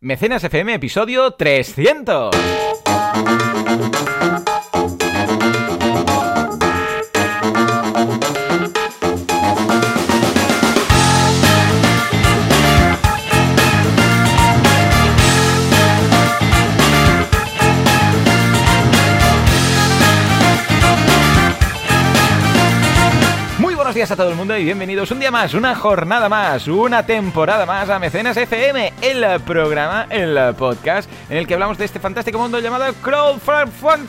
Mecenas FM, episodio 300. Días a todo el mundo y bienvenidos un día más, una jornada más, una temporada más a Mecenas FM, el programa, el podcast en el que hablamos de este fantástico mundo llamado crowdfunding.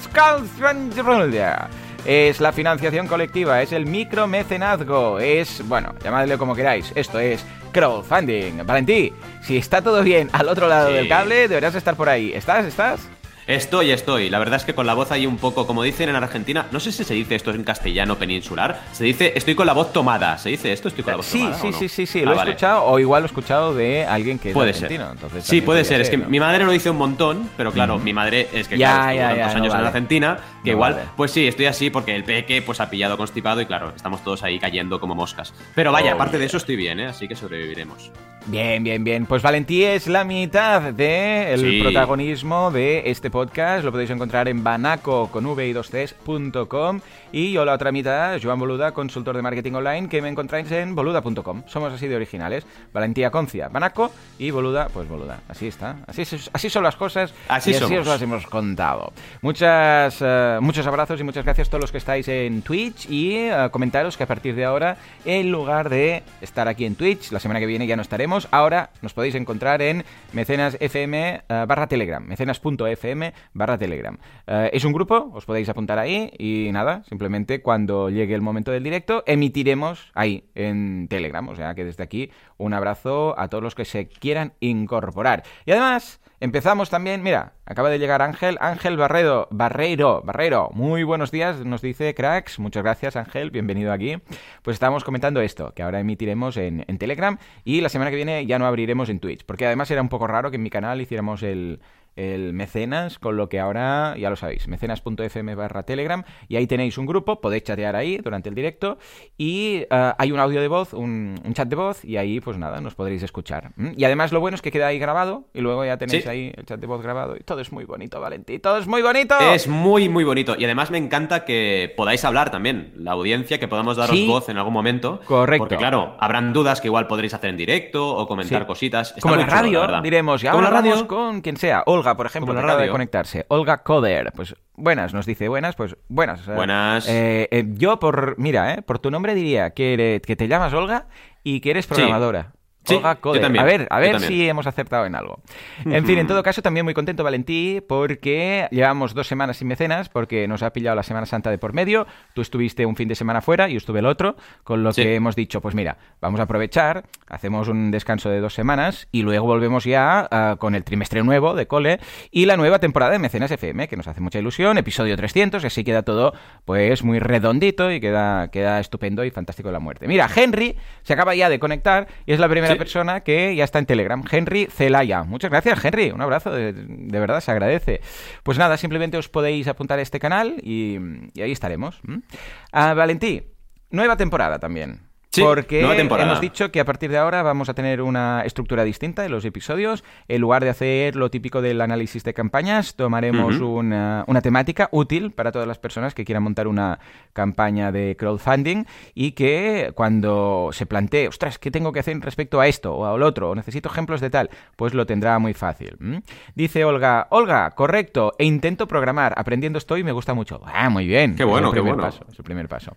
Es la financiación colectiva, es el micromecenazgo, es, bueno, llamadle como queráis, esto es crowdfunding. Valentí, si está todo bien al otro lado Sí. del cable, deberás estar por ahí. ¿Estás? ¿Estás? Estoy, estoy. La verdad es que con la voz ahí un poco, como dicen en Argentina, no sé si se dice esto en castellano peninsular, se dice estoy con la voz tomada. ¿Se dice esto? Estoy con la voz Sí, tomada. sí, no? sí, sí, sí, Ah, lo he vale. escuchado o igual lo he escuchado de alguien que es Puede ser. Entonces Sí, puede ser. Es que ¿no? mi madre lo dice un montón, pero claro, mi madre es que Ya, claro, estuvo ya, tantos ya, no años en. Argentina que igual, vale. pues sí, estoy así porque el peque pues ha pillado constipado y claro, estamos todos ahí cayendo como moscas. Pero vaya, Oh, aparte de eso estoy bien, ¿eh? Así que sobreviviremos. Bien, bien, bien. Pues Valentí es la mitad del Sí. protagonismo de este podcast. Lo podéis encontrar en banaco con v y 2 cs.com y yo la otra mitad, Joan Boluda, consultor de marketing online, que me encontráis en boluda.com. Somos así de originales. Valentía Concia, Banaco y Boluda, pues Boluda. Así está. Así, así son las cosas Así y así somos. os las hemos contado. Muchas, eh, muchos abrazos y muchas gracias a todos los que estáis en Twitch y eh, comentaros que a partir de ahora, en lugar de estar aquí en Twitch, la semana que viene ya no estaremos, ahora nos podéis encontrar en mecenas FM eh, barra Telegram, mecenas.fm barra Telegram. Es un grupo, os podéis apuntar ahí y nada, simplemente cuando llegue el momento del directo emitiremos ahí en Telegram, o sea que desde aquí un abrazo a todos los que se quieran incorporar. Y además... Empezamos también, mira, acaba de llegar Ángel, Ángel Barredo, Barreiro, Barreiro, muy buenos días, nos dice Cracks, muchas gracias Ángel, bienvenido aquí. Pues estábamos comentando esto, que ahora emitiremos en, en Telegram y la semana que viene ya no abriremos en Twitch, porque además era un poco raro que en mi canal hiciéramos el, el mecenas, con lo que ahora ya lo sabéis, mecenas.fm barra Telegram, y ahí tenéis un grupo, podéis chatear ahí durante el directo, y eh, hay un audio de voz, un, un chat de voz, y ahí pues nada, nos podréis escuchar. Y además lo bueno es que queda ahí grabado, y luego ya tenéis Sí. ahí el chat de voz grabado, y todo es muy bonito, Valentí, todo es muy bonito. Es muy, muy bonito. Y además me encanta que podáis hablar también, la audiencia, que podamos daros Sí. voz en algún momento. Correcto. Porque claro, habrán dudas que igual podréis hacer en directo o comentar Sí. cositas. Está Como en muy la chulo, radio, diremos, y Como ahora en la radio. con quien sea. Olga, por ejemplo, que la acaba de conectarse. Olga Coder, pues buenas, nos dice buenas, pues buenas. eh, Buenas. eh, eh, yo por, mira, eh, por tu nombre diría que, eres- que te llamas Olga y que eres programadora. Sí, yo también, A ver, a ver si hemos acertado en algo. En fin, en todo caso, también muy contento, Valentí, porque llevamos dos semanas sin mecenas, porque nos ha pillado la Semana Santa de por medio. Tú estuviste un fin de semana fuera y yo estuve el otro, con lo Sí. que hemos dicho, pues mira, vamos a aprovechar, hacemos un descanso de dos semanas y luego volvemos ya ah, con el trimestre nuevo de cole y la nueva temporada de Mecenas FM, que nos hace mucha ilusión, episodio 300, y así queda todo pues muy redondito y queda, queda estupendo y fantástico la muerte. Mira, Henry se acaba ya de conectar y es la primera. Persona que ya está en Telegram, Henry Celaya. Muchas gracias, Henry, un abrazo, de, de verdad se agradece. Pues nada, simplemente os podéis apuntar a este canal y, y ahí estaremos. Ah, Valentí, nueva temporada también. Sí, porque hemos dicho que a partir de ahora vamos a tener una estructura distinta en los episodios. En lugar de hacer lo típico del análisis de campañas, tomaremos una, una temática útil para todas las personas que quieran montar una campaña de crowdfunding y que cuando se plantee, ostras, ¿qué tengo que hacer respecto a esto o al otro? O necesito ejemplos de tal, pues lo tendrá muy fácil. Dice Olga, Olga, correcto, e intento programar, aprendiendo estoy, me gusta mucho. Ah, muy bien. Qué bueno, Es el qué bueno. paso, es el primer paso.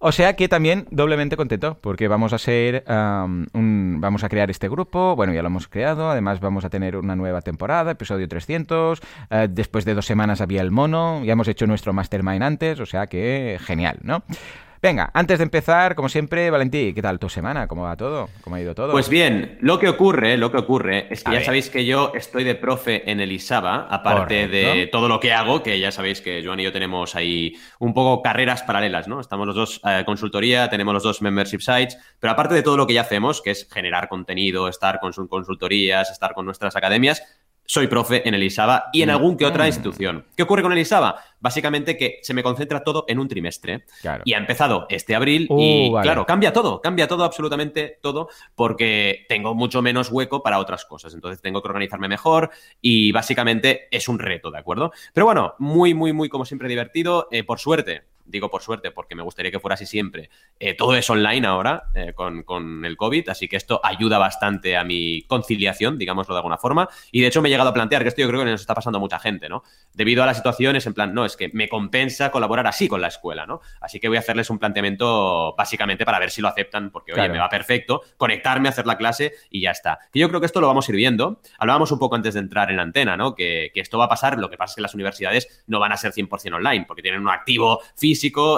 O sea que también doblemente contento, porque vamos a ser vamos a crear este grupo, bueno, ya lo hemos creado, además vamos a tener una nueva temporada, episodio 300, eh, después de dos semanas había el mono, ya hemos hecho nuestro mastermind antes, o sea que genial, ¿no? Venga, antes de empezar, como siempre, Valentí, ¿qué tal tu semana? ¿Cómo va todo? ¿Cómo ha ido todo? Pues bien, lo que ocurre, lo que ocurre es que A ya ver. sabéis que yo estoy de profe en el ISABA, aparte Correcto. de todo lo que hago, que ya sabéis que Joan y yo tenemos ahí un poco carreras paralelas, ¿no? Estamos los dos eh, consultoría, tenemos los dos membership sites, pero aparte de todo lo que ya hacemos, que es generar contenido, estar con sus consultorías, estar con nuestras academias, soy profe en el ISABA y en Mm. algún que otra Mm. institución. ¿Qué ocurre con el ISABA? Básicamente que se me concentra todo en un trimestre. Claro. Y ha empezado este abril Uh, y vale. claro, cambia todo, cambia todo, absolutamente todo, porque tengo mucho menos hueco para otras cosas. Entonces tengo que organizarme mejor y básicamente es un reto, ¿de acuerdo? Pero bueno, muy, muy, muy, como siempre, divertido. Eh, por suerte, digo por suerte, porque me gustaría que fuera así siempre. eh, todo es online ahora eh, con, con el COVID, así que esto ayuda bastante a mi conciliación, digámoslo de alguna forma. Y de hecho me he llegado a plantear que esto yo creo que nos está pasando a mucha gente, ¿no? Debido a la situación es en plan, no, es que me compensa colaborar así con la escuela, ¿no? Así que voy a hacerles un planteamiento básicamente para ver si lo aceptan, porque oye, Claro. me va perfecto, conectarme, hacer la clase y ya está. Que yo creo que esto lo vamos a ir viendo. Hablábamos un poco antes de entrar en antena, ¿no? Que, que esto va a pasar, lo que pasa es que las universidades no van a ser 100% online, porque tienen un activo físico,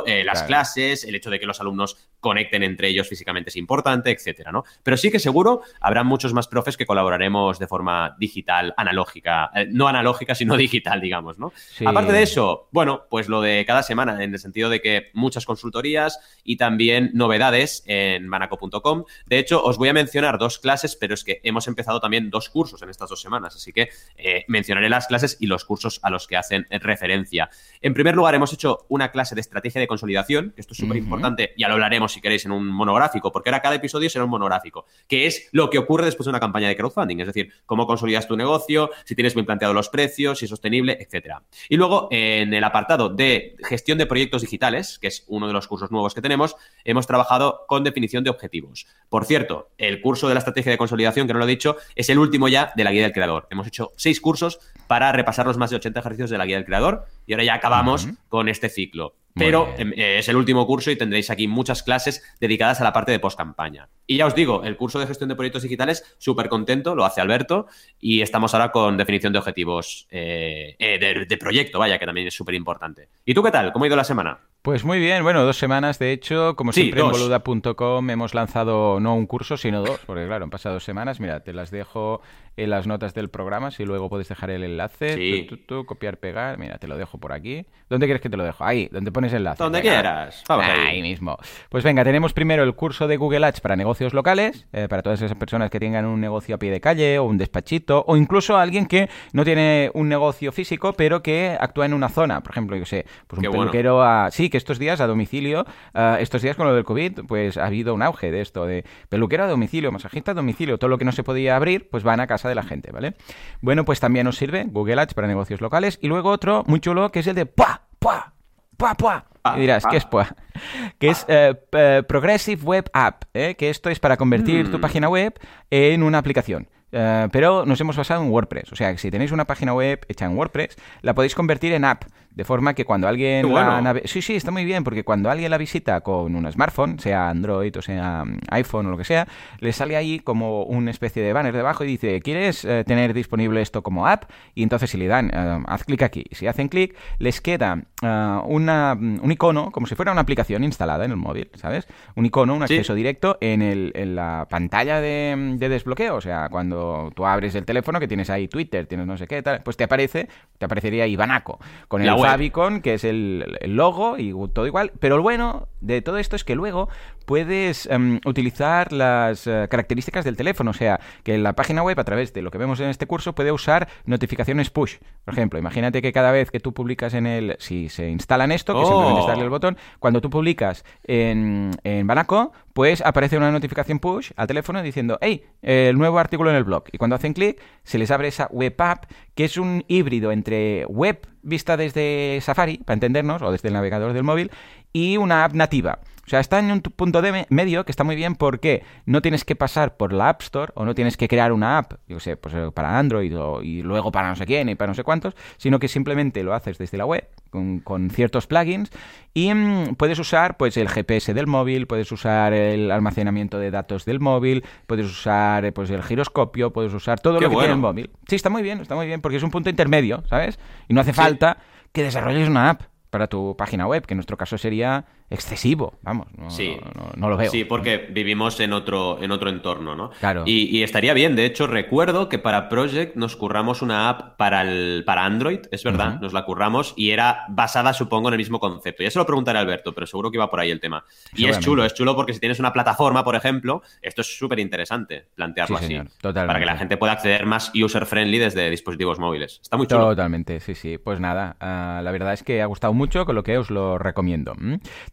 eh, las Claro. clases, el hecho de que los alumnos conecten entre ellos físicamente es importante, etcétera, ¿no? Pero sí que seguro habrá muchos más profes que colaboraremos de forma digital, analógica, eh, no analógica, sino digital, digamos, ¿no? Sí. Aparte de eso, bueno, pues lo de cada semana, en el sentido de que muchas consultorías y también novedades en banaco.com. De hecho, os voy a mencionar dos clases, pero es que hemos empezado también dos cursos en estas dos semanas, así que eh, mencionaré las clases y los cursos a los que hacen referencia. En primer lugar, hemos hecho una clase de estrategia de consolidación, que esto es súper importante, ya lo hablaremos si queréis en un monográfico, porque ahora cada episodio será un monográfico, que es lo que ocurre después de una campaña de crowdfunding, es decir, cómo consolidas tu negocio, si tienes bien planteado los precios, si es sostenible, etcétera. Y luego, en el apartado de gestión de proyectos digitales, que es uno de los cursos nuevos que tenemos, hemos trabajado con definición de objetivos. Por cierto, el curso de la estrategia de consolidación, que no lo he dicho, es el último ya de la guía del creador. Hemos hecho seis cursos para repasar los más de 80 ejercicios de la guía del creador y ahora ya acabamos con este ciclo. Pero em, eh, es el último curso y tendréis aquí muchas clases dedicadas a la parte de post-campaña. Y ya os digo, el curso de gestión de proyectos digitales, súper contento, lo hace Alberto, y estamos ahora con definición de objetivos eh, eh, de, de proyecto, vaya, que también es súper importante. ¿Y tú qué tal? ¿Cómo ha ido la semana? Pues muy bien, bueno, dos semanas de hecho, como Sí, siempre en boluda.com hemos lanzado no un curso, sino dos, porque claro, han pasado dos semanas, mira, te las dejo en las notas del programa, si luego puedes dejar el enlace, Sí. tú, tú, tú, copiar, pegar, mira, te lo dejo por aquí. ¿Dónde quieres que te lo dejo? Ahí, donde pones enlace. Donde Venga. quieras. Vamos ahí. Ahí mismo. Pues venga, tenemos primero el curso de Google Ads para negocios locales, eh, para todas esas personas que tengan un negocio a pie de calle o un despachito, o incluso alguien que no tiene un negocio físico, pero que actúa en una zona. Por ejemplo, yo sé, pues un Qué bueno. peluquero a... Sí, que estos días a domicilio, ah, estos días con lo del COVID, pues ha habido un auge de esto, de peluquero a domicilio, masajista a domicilio, todo lo que no se podía abrir, pues van a casa de la gente, ¿vale? Bueno, pues también os sirve Google Ads para negocios locales. Y luego otro muy chulo, que es el de ¡Pua! ¡Pua! ¡Pua! ¡Pua! Y dirás, ¿qué es PUA? Que es eh, p- Progressive Web App, ¿eh? que esto es para convertir tu Mm. página web en una aplicación. Eh, pero nos hemos basado en WordPress. O sea, que si tenéis una página web hecha en WordPress, la podéis convertir en app. De forma que cuando alguien la bueno. nave- Sí, sí, está muy bien, porque cuando alguien la visita con un smartphone, sea Android o sea mm, iPhone o lo que sea, le sale ahí como una especie de banner debajo y dice, ¿quieres eh, tener disponible esto como app? Y entonces si le dan, eh, haz clic aquí. Si hacen clic, les queda una, un icono, como si fuera una aplicación instalada en el móvil, ¿sabes? Un icono, un Sí. acceso directo en, el, en la pantalla de, de desbloqueo. O sea, cuando tú abres el teléfono que tienes ahí Twitter, tienes no sé qué, tal, pues te aparece, te aparecería Ibanaco con el web. favicon, que es el, el logo y todo igual. Pero lo bueno de todo esto es que luego puedes em, utilizar las eh, características del teléfono. O sea, que la página web, a través de lo que vemos en este curso, puede usar notificaciones push. Por ejemplo, imagínate que cada vez que tú publicas en el... Si se instalan esto, que Oh. simplemente es darle el botón, cuando tú publicas en, en Banaco, pues aparece una notificación push al teléfono diciendo, hey, el nuevo artículo en el blog. Y cuando hacen clic, se les abre esa web app, que es un híbrido entre web vista desde Safari, para entendernos, o desde el navegador del móvil, y una app nativa. O sea, está en un punto de me- medio que está muy bien porque no tienes que pasar por la App Store o no tienes que crear una app, yo sé, pues eh, para Android o- y luego para no sé quién y para no sé cuántos, sino que simplemente lo haces desde la web con, con ciertos plugins y mm, puedes usar pues el GPS del móvil, puedes usar el almacenamiento de datos del móvil, puedes usar eh, pues el giroscopio, puedes usar todo Qué lo que tiene el bueno. móvil. Sí, está muy bien, está muy bien porque es un punto intermedio, ¿sabes? Y no hace Sí. falta que desarrolles una app para tu página web, que en nuestro caso sería excesivo, vamos, no, Sí. no, no lo veo. Sí, porque vivimos en otro, en otro entorno, ¿no? Claro. Y, y estaría bien. De hecho, recuerdo que para Project nos curramos una app para, el, para Android, es verdad, nos la curramos y era basada, supongo, en el mismo concepto. Ya se lo preguntaré a Alberto, pero seguro que iba por ahí el tema. Y es chulo, es chulo porque si tienes una plataforma, por ejemplo, esto es súper interesante plantearlo Sí, así. señor, totalmente. Para que la gente pueda acceder más user-friendly desde dispositivos móviles. Está muy chulo. Totalmente, sí, sí. Pues nada, ah, la verdad es que ha gustado mucho, con lo que os lo recomiendo.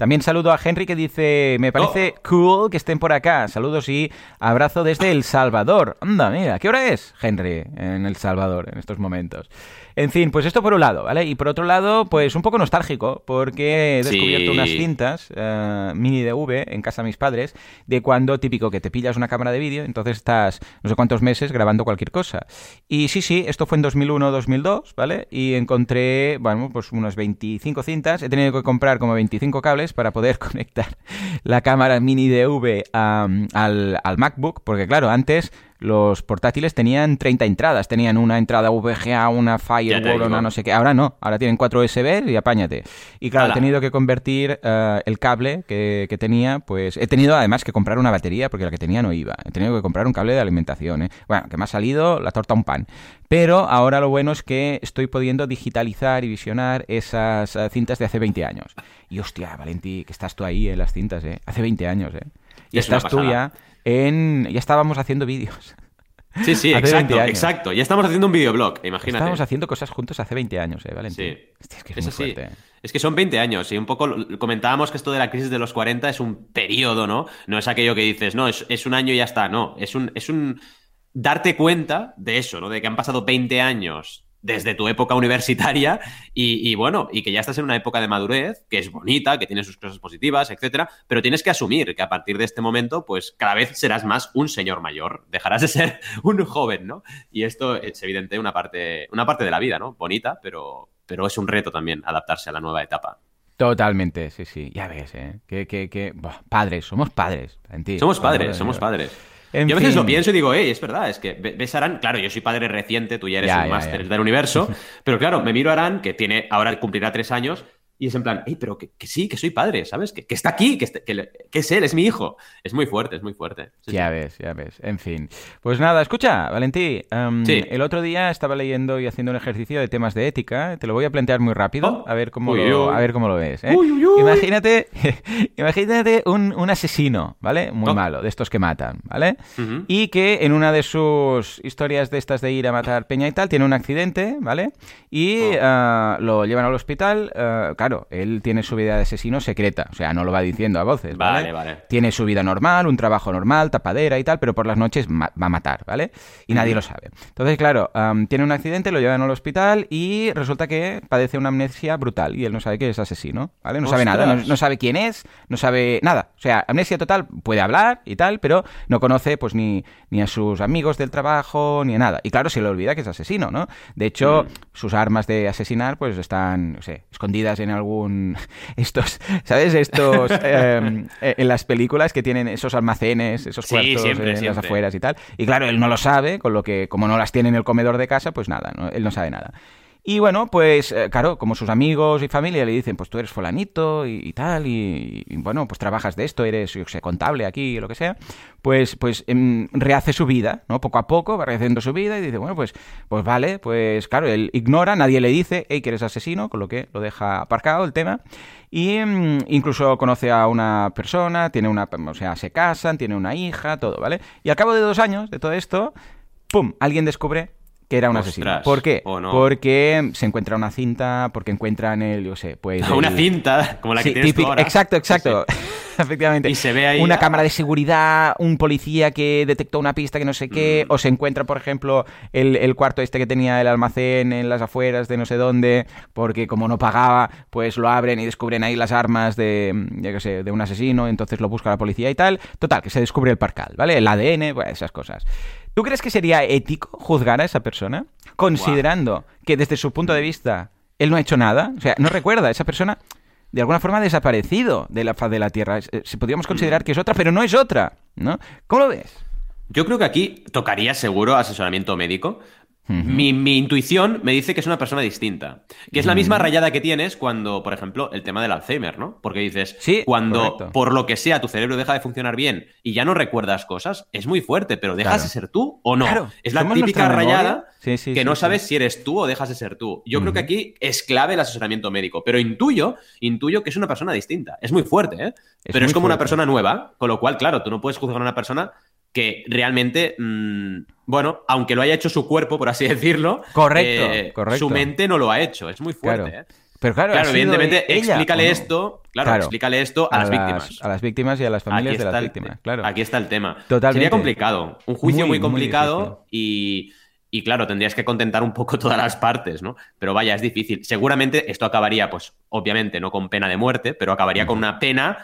También saludo a Henry que dice, me parece cool que estén por acá. Saludos y abrazo desde El Salvador. Anda, mira, ¿qué hora es, Henry, en El Salvador en estos momentos? En fin, pues esto por un lado, ¿vale? Y por otro lado, pues un poco nostálgico, porque he Sí. descubierto unas cintas eh, mini DV en casa de mis padres, de cuando típico que te pillas una cámara de vídeo, entonces estás no sé cuántos meses grabando cualquier cosa. Y sí, sí, esto fue en 2001-2002, ¿vale? Y encontré, bueno, pues unas 25 cintas. He tenido que comprar como 25 cables para poder conectar la cámara mini DV al MacBook, porque claro, antes los portátiles tenían 30 entradas, tenían una entrada VGA, una Firewall, una no sé qué. Ahora no, ahora tienen cuatro USB y apáñate. Y claro, he tenido que convertir eh, el cable que, que tenía, pues he tenido además que comprar una batería porque la que tenía no iba. He tenido que comprar un cable de alimentación. ¿eh? Bueno, que me ha salido la torta un pan. Pero ahora lo bueno es que estoy pudiendo digitalizar y visionar esas eh, cintas de hace 20 años. Y hostia, Valentí, que estás tú ahí en las cintas, ¿eh? Hace 20 años, ¿eh? Y Es estás tú ya en... Ya estábamos haciendo vídeos. Sí, sí, Hace 20 exacto, exacto. Ya estamos haciendo un videoblog, imagínate. Estábamos haciendo cosas juntos hace 20 años, ¿eh, Valentí? Sí. Hostia, es que es, Es muy así. fuerte. Es que son 20 años y un poco comentábamos que esto de la crisis de los 40 es un periodo, ¿no? No es aquello que dices, no, es, es un año y ya está, no. Es un, es un darte cuenta de eso, ¿no? De que han pasado 20 años desde tu época universitaria y, y bueno, y que ya estás en una época de madurez, que es bonita, que tiene sus cosas positivas, etcétera, pero tienes que asumir que a partir de este momento, pues cada vez serás más un señor mayor, dejarás de ser un joven, ¿no? Y esto es evidente una parte, una parte de la vida, ¿no? Bonita, pero, pero es un reto también adaptarse a la nueva etapa. Totalmente, sí, sí. Ya ves, ¿eh? Que, que, que... buah, padres, somos padres, Valentí. Somos Por amor padres, somos padres. En yo a veces fin. lo pienso y digo, hey, es verdad, es que ve- ves a Aran, claro, yo soy padre reciente, tú ya eres Ya, un máster del universo, pero claro, me miro a Aran, que tiene, ahora cumplirá tres años, y es en plan, hey, pero que, que sí, que soy padre, ¿sabes? Que, que está aquí, que, está- que, es él, es mi hijo. Es muy fuerte, es muy fuerte. Sí, Ya sí. ves, ya ves. En fin. Pues nada, escucha, Valentí. em, Sí. El otro día estaba leyendo y haciendo un ejercicio de temas de ética. Te lo voy a plantear muy rápido, Oh. a ver cómo, Uy, lo, uy. a ver cómo lo ves. ¿eh? Uy, uy, uy. Imagínate, imagínate un, un asesino, ¿vale? Muy Oh. malo, de estos que matan, ¿vale? Y que en una de sus historias de estas de ir a matar peña y tal, tiene un accidente, ¿vale? Y Oh. ah, lo llevan al hospital. ah, claro, él tiene su vida de asesino secreta, o sea, no lo va diciendo a voces, ¿vale? Vale, vale. Tiene su vida normal, un trabajo normal, tapadera y tal, pero por las noches va a matar, ¿vale? Y nadie lo sabe. Entonces, claro, tiene un accidente, lo llevan al hospital y resulta que padece una amnesia brutal y él no sabe que es asesino, ¿vale? No sabe nada, no, sabe quién es, no sabe nada. O sea, amnesia total, puede hablar y tal, pero no conoce pues ni, ni a sus amigos del trabajo ni a nada. Y claro, se le olvida que es asesino, ¿no? De hecho, sus armas de asesinar pues están, no sé, escondidas en algún... Estos, ¿sabes? Estos... em, eh, en las películas que tienen esos almacenes, esos Sí, cuartos siempre, en las afueras y tal. Y claro, él no lo sabe, con lo que como no las tiene en el comedor de casa, pues nada, ¿no? él no sabe nada. Y bueno, pues eh, claro, como sus amigos y familia le dicen, pues tú eres fulanito y, tal, y, bueno, pues trabajas de esto, eres, yo sé, contable aquí lo que sea, pues, pues em, rehace su vida, ¿no? Poco a poco va rehaciendo su vida y dice, bueno, pues, pues vale, pues claro, él ignora, nadie le dice, hey, que eres asesino, con lo que lo deja aparcado el tema. Y mm, incluso conoce a una persona, tiene una, o sea, se casan, tiene una hija, todo, ¿vale? Y al cabo de dos años de todo esto, ¡pum! Alguien descubre que era un asesino. Ostras, ¿Por qué? no. Porque se encuentra una cinta, porque encuentran el, yo sé, pues... Una el- cinta, como la que Sí, tienes tú típico- ahora. Exacto, exacto. Sí, sí. Efectivamente. Y se ve ahí, Una ah. cámara de seguridad, un policía que detectó una pista que no sé qué, Mm. o se encuentra, por ejemplo, el, el cuarto este que tenía el almacén en las afueras de no sé dónde, porque como no pagaba, pues lo abren y descubren ahí las armas de, yo qué sé, de un asesino, entonces lo busca la policía y tal. Total, que se descubre el parcal, ¿vale? El ADN, bueno, esas cosas. ¿Tú crees que sería ético juzgar a esa persona? Considerando que desde su punto de vista él no ha hecho nada, o sea, no recuerda, esa persona de alguna forma ha desaparecido de la faz de la Tierra. Eh, Si podríamos considerar que es otra, pero no es otra, ¿no? ¿Cómo lo ves? Yo creo que aquí tocaría seguro asesoramiento médico, mi, mi intuición me dice que es una persona distinta. Que es la misma rayada que tienes cuando, por ejemplo, el tema del Alzheimer, ¿no? Porque dices, Sí, cuando correcto. por lo que sea tu cerebro deja de funcionar bien y ya no recuerdas cosas, es muy fuerte, pero ¿dejas Claro. de ser tú o no? Claro, es la típica rayada Sí, sí, que no sabes si eres tú o dejas de ser tú. Yo creo que aquí es clave el asesoramiento médico, pero intuyo, intuyo que es una persona distinta. Es muy fuerte, ¿eh? Es pero es como una persona nueva, con lo cual, claro, tú no puedes juzgar a una persona que realmente, mm, bueno, aunque lo haya hecho su cuerpo, por así decirlo, Correcto, eh, correcto. su mente no lo ha hecho. Es muy fuerte, Claro. ¿eh? Pero claro, Claro, evidentemente, ella, explícale esto, claro, Claro. explícale esto a, las víctimas. A las víctimas y a las familias Aquí de está las el- víctimas, claro. Aquí está el tema. Totalmente. Sería complicado. Un juicio Muy, muy, muy complicado y, y, claro, tendrías que contentar un poco todas las partes, ¿no? Pero vaya, es difícil. Seguramente esto acabaría, pues, obviamente, no con pena de muerte, pero acabaría con una pena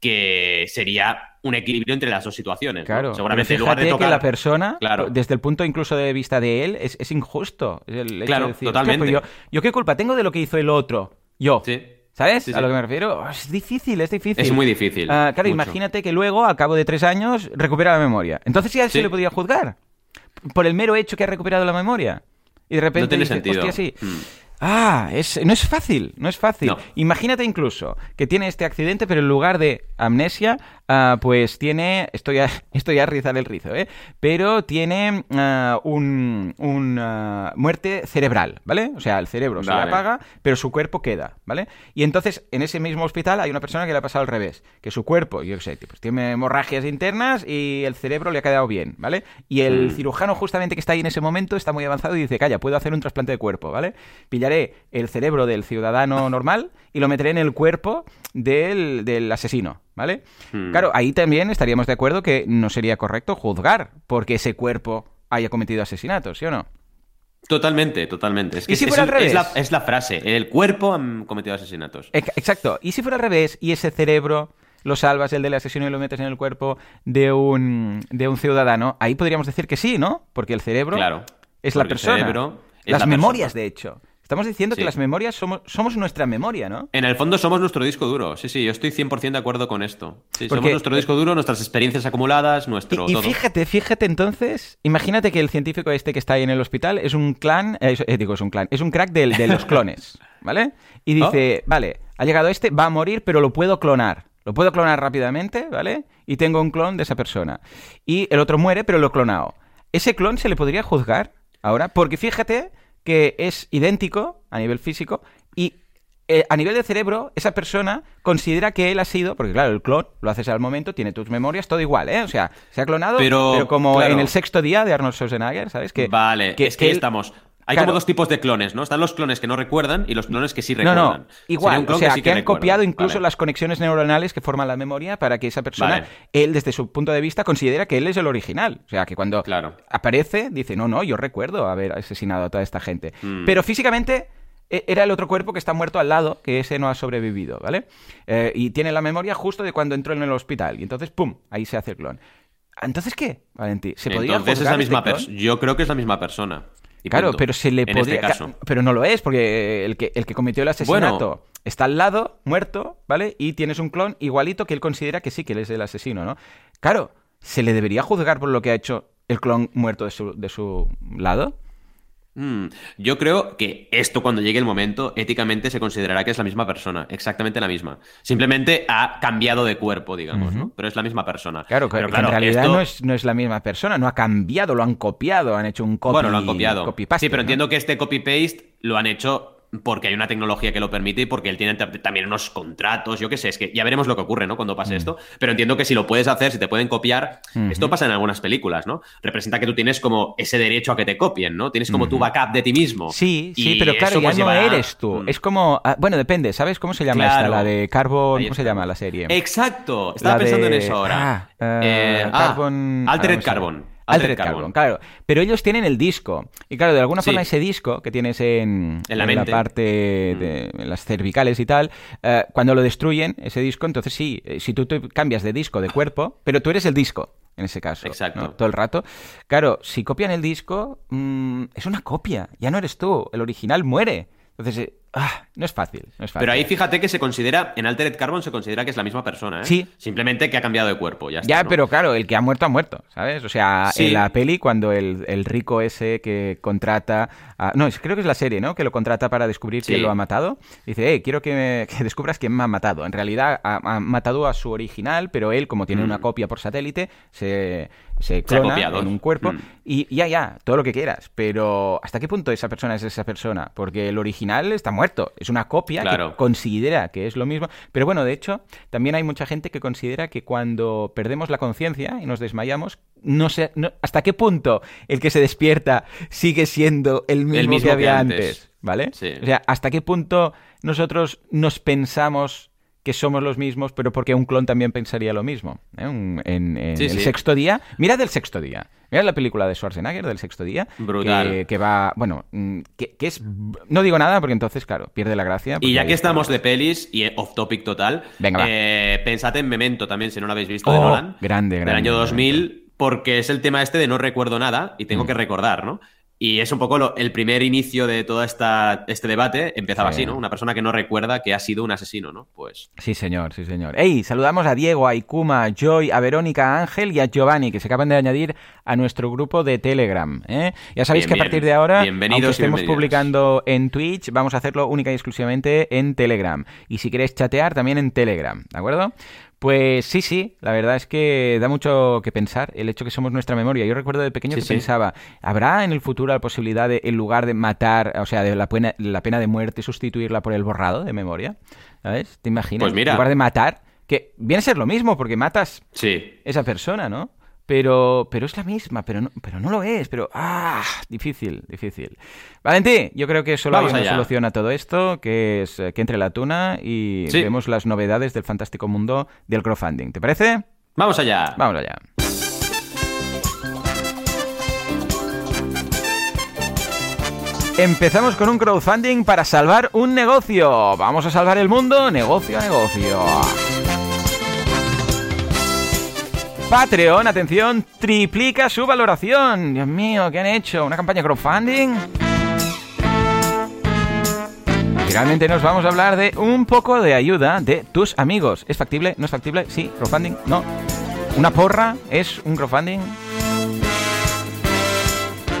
que sería un equilibrio entre las dos situaciones. ¿no? Claro, Seguramente en pero lugar de fíjate tocar... que la persona, Claro. desde el punto incluso de vista de él, es, es injusto. Es el hecho Claro, de decir, totalmente. "Hostia, pues yo, ¿yo qué culpa tengo de lo que hizo el otro? Yo. Sí. ¿Sabes? Sí, A lo que me refiero. Oh, Es difícil, es difícil. Es muy difícil. Ah, claro, mucho. imagínate que luego, al cabo de tres años, recupera la memoria. Entonces ya se le podía juzgar. Por el mero hecho que ha recuperado la memoria. Y de repente No tiene dices, sentido. "Hostia, sí". Mm. Ah, es, no es fácil, no es fácil. No. Imagínate incluso que tiene este accidente, pero en lugar de amnesia, ah, pues tiene, estoy a, estoy a rizar el rizo, ¿eh? Pero tiene ah, un, un, ah, muerte cerebral, ¿vale? O sea, el cerebro se le apaga, pero su cuerpo queda, ¿vale? Y entonces, en ese mismo hospital hay una persona que le ha pasado al revés, que su cuerpo, yo sé, pues tiene hemorragias internas y el cerebro le ha quedado bien, ¿vale? Y el Mm. cirujano justamente que está ahí en ese momento está muy avanzado y dice, calla, puedo hacer un trasplante de cuerpo, ¿vale? Pillaré el cerebro del ciudadano normal y lo meteré en el cuerpo del, del asesino, ¿vale? Mm. Claro, ahí también estaríamos de acuerdo que no sería correcto juzgar porque ese cuerpo haya cometido asesinatos, ¿sí o no? Totalmente, totalmente. Es que ¿Y si es, fuera al es- es la, revés? es la frase. El cuerpo ha cometido asesinatos. Ex- Exacto. ¿Y si fuera al revés y ese cerebro lo salvas, el del asesino, y lo metes en el cuerpo de un, de un ciudadano? Ahí podríamos decir que sí, ¿no? Porque el cerebro Claro. es la el persona. cerebro es Las la memorias, persona. de hecho. Estamos diciendo que las memorias somos, somos nuestra memoria, ¿no? En el fondo somos nuestro disco duro. Sí, sí, yo estoy 100% de acuerdo con esto. Sí, Porque- somos nuestro disco duro, nuestras experiencias acumuladas, nuestro Y, y todo. fíjate, fíjate entonces, imagínate que el científico este que está ahí en el hospital es un clan, eh, es- eh, digo, es un clan, es un crack del- de los clones, ¿vale? Y dice, Oh. vale, ha llegado este, va a morir, pero lo puedo clonar. Lo puedo clonar rápidamente, ¿vale? Y tengo un clon de esa persona. Y el otro muere, pero lo he clonado. ¿Ese clon se le podría juzgar ahora? Porque fíjate que es idéntico a nivel físico y eh, a nivel de cerebro, esa persona considera que él ha sido, porque claro, el clon lo haces al momento, tiene tus memorias, todo igual, ¿eh? O sea, se ha clonado, pero, Pero, como claro. en el sexto día de Arnold Schwarzenegger, ¿sabes? Que, vale, que- es que que él- estamos. Hay Claro. como dos tipos de clones, ¿no? Están los clones que no recuerdan y los clones que sí recuerdan. no, igual, o sea, sí que, han copiado incluso Vale. las conexiones neuronales que forman la memoria para que esa persona, Vale. él desde su punto de vista considera que él es el original. O sea, que cuando Claro. aparece, dice, no, no, yo recuerdo haber asesinado a toda esta gente. Mm. Pero físicamente e- era el otro cuerpo que está muerto al lado, que ese no ha sobrevivido, ¿vale? Eh, y tiene la memoria justo de cuando entró en el hospital. Y entonces, ¡pum!, ahí se hace el clon. ¿Entonces qué, Valentí? ¿Se podría Entonces es la misma este. Yo creo que es la misma persona. Y Claro, punto. pero se le en podría. Este caso. ca- Pero no lo es, porque el que, el que cometió el asesinato Bueno. está al lado, muerto, ¿vale? Y tienes un clon igualito que él considera que sí, que él es el asesino, ¿no? Claro, ¿se le debería juzgar por lo que ha hecho el clon muerto de su, de su lado? Mm, yo creo que esto cuando llegue el momento, éticamente se considerará que es la misma persona, exactamente la misma. Simplemente ha cambiado de cuerpo, digamos, ¿no? Pero es la misma persona. Claro, Pero que en realidad esto- no, es, no es la misma persona, no ha cambiado, lo han copiado, han hecho un copy Bueno, lo han copiado. sí, pero ¿no? entiendo que este copy-paste lo han hecho porque hay una tecnología que lo permite y porque él tiene ta- también unos contratos, yo qué sé, es que ya veremos lo que ocurre, ¿no? Cuando Mm. pase esto, pero entiendo que si lo puedes hacer, si te pueden copiar, esto pasa en algunas películas, ¿no? Representa que tú tienes como ese derecho a que te copien, ¿no? Tienes como tu backup de ti mismo. Sí, sí, pero claro, ya pues, no eres tú. Mm. Es como. ah, bueno, depende, ¿sabes cómo se llama esta? Claro. La de Carbon. ¿Cómo se llama la serie? Exacto, estaba La pensando de- en eso ahora. Ah, eh, Eh, ah, Carbon. Altered ah, no sé. Carbon. Altered Carbon, claro. Pero ellos tienen el disco. Y claro, de alguna Sí. forma ese disco que tienes en, En la mente. Mm. parte de en las cervicales y tal, eh, cuando lo destruyen, ese disco, entonces sí, eh, si tú te cambias de disco de cuerpo, pero tú eres el disco. En ese caso, Exacto. ¿no? todo el rato. Claro, si copian el disco, mm, es una copia, ya no eres tú, el original muere. Entonces, eh, ah, no es fácil, no es fácil. Pero ahí fíjate que se considera, en Altered Carbon se considera que es la misma persona, ¿eh? Sí. Simplemente que ha cambiado de cuerpo, ya está. Ya, ¿no? pero claro, el que ha muerto ha muerto, ¿sabes? O sea, Sí. en la peli cuando el, el rico ese que contrata... a- no, es- creo que es la serie, ¿no? Que lo contrata para descubrir Sí. quién lo ha matado. Dice, eh, quiero que, me- que descubras quién me ha matado. En realidad ha, ha matado a su original, pero él, como tiene una copia por satélite, se, se Mm. Clona en un cuerpo. Mm. Y ya, ya, todo lo que quieras. Pero ¿hasta qué punto esa persona es esa persona? Porque el original está muerto. Es una copia Claro. que considera que es lo mismo. Pero bueno, de hecho, también hay mucha gente que considera que cuando perdemos la conciencia y nos desmayamos, no sé no- hasta qué punto el que se despierta sigue siendo el mismo, mismo que que había antes. antes. ¿Vale? Sí. O sea, hasta qué punto nosotros nos pensamos que somos los mismos, pero porque un clon también pensaría lo mismo. ¿eh? Un- en en Sí, el sí. sexto día. Mira del sexto día. Mira la película de Schwarzenegger del sexto día. Brutal. Que, que va. Bueno, mm, que, que es. No digo nada porque entonces, claro, pierde la gracia. Y ya que estamos de pelis y off topic total, Venga, eh, pensad en Memento también, si no lo habéis visto, Oh, de Nolan. grande, Del grande, año grande. 2000, porque es el tema este de no recuerdo nada y tengo Mm. que recordar, ¿no? Y es un poco lo- el primer inicio de todo esta, este debate. Empezaba Sí. así, ¿no? Una persona que no recuerda que ha sido un asesino, ¿no? Pues Sí, señor, sí, señor. ¡Ey! Saludamos a Diego, a Ikuma, a Joy, a Verónica, a Ángel y a Giovanni, que se acaban de añadir a nuestro grupo de Telegram. ¿eh? Ya sabéis Bien, que a partir de ahora, aunque estemos publicando en Twitch, vamos a hacerlo única y exclusivamente en Telegram. Y si queréis chatear, también en Telegram, ¿de acuerdo? Pues sí, sí, la verdad es que da mucho que pensar el hecho que somos nuestra memoria. Yo recuerdo de pequeño Sí, que sí. pensaba, ¿habrá en el futuro la posibilidad de, en lugar de matar, o sea, de la pena, la pena de muerte, sustituirla por el borrado de memoria? ¿Sabes? ¿Te imaginas? Pues mira. En lugar de matar, que viene a ser lo mismo, porque matas sí. esa persona, ¿no? Pero, pero es la misma, pero no, pero no lo es, pero ah, difícil, difícil. Valentín, yo creo que solo Vamos hay una allá. solución a todo esto, que es eh, que entre la tuna y Sí. vemos las novedades del fantástico mundo del crowdfunding. ¿Te parece? Vamos allá. Vamos allá. Empezamos con un crowdfunding para salvar un negocio. Vamos a salvar el mundo, negocio a negocio. Patreon, atención, triplica su valoración. Dios mío, ¿qué han hecho? ¿Una campaña crowdfunding? Finalmente nos vamos a hablar de un poco de ayuda de tus amigos. ¿Es factible? ¿No es factible? Sí, crowdfunding, no. ¿Una porra es un crowdfunding?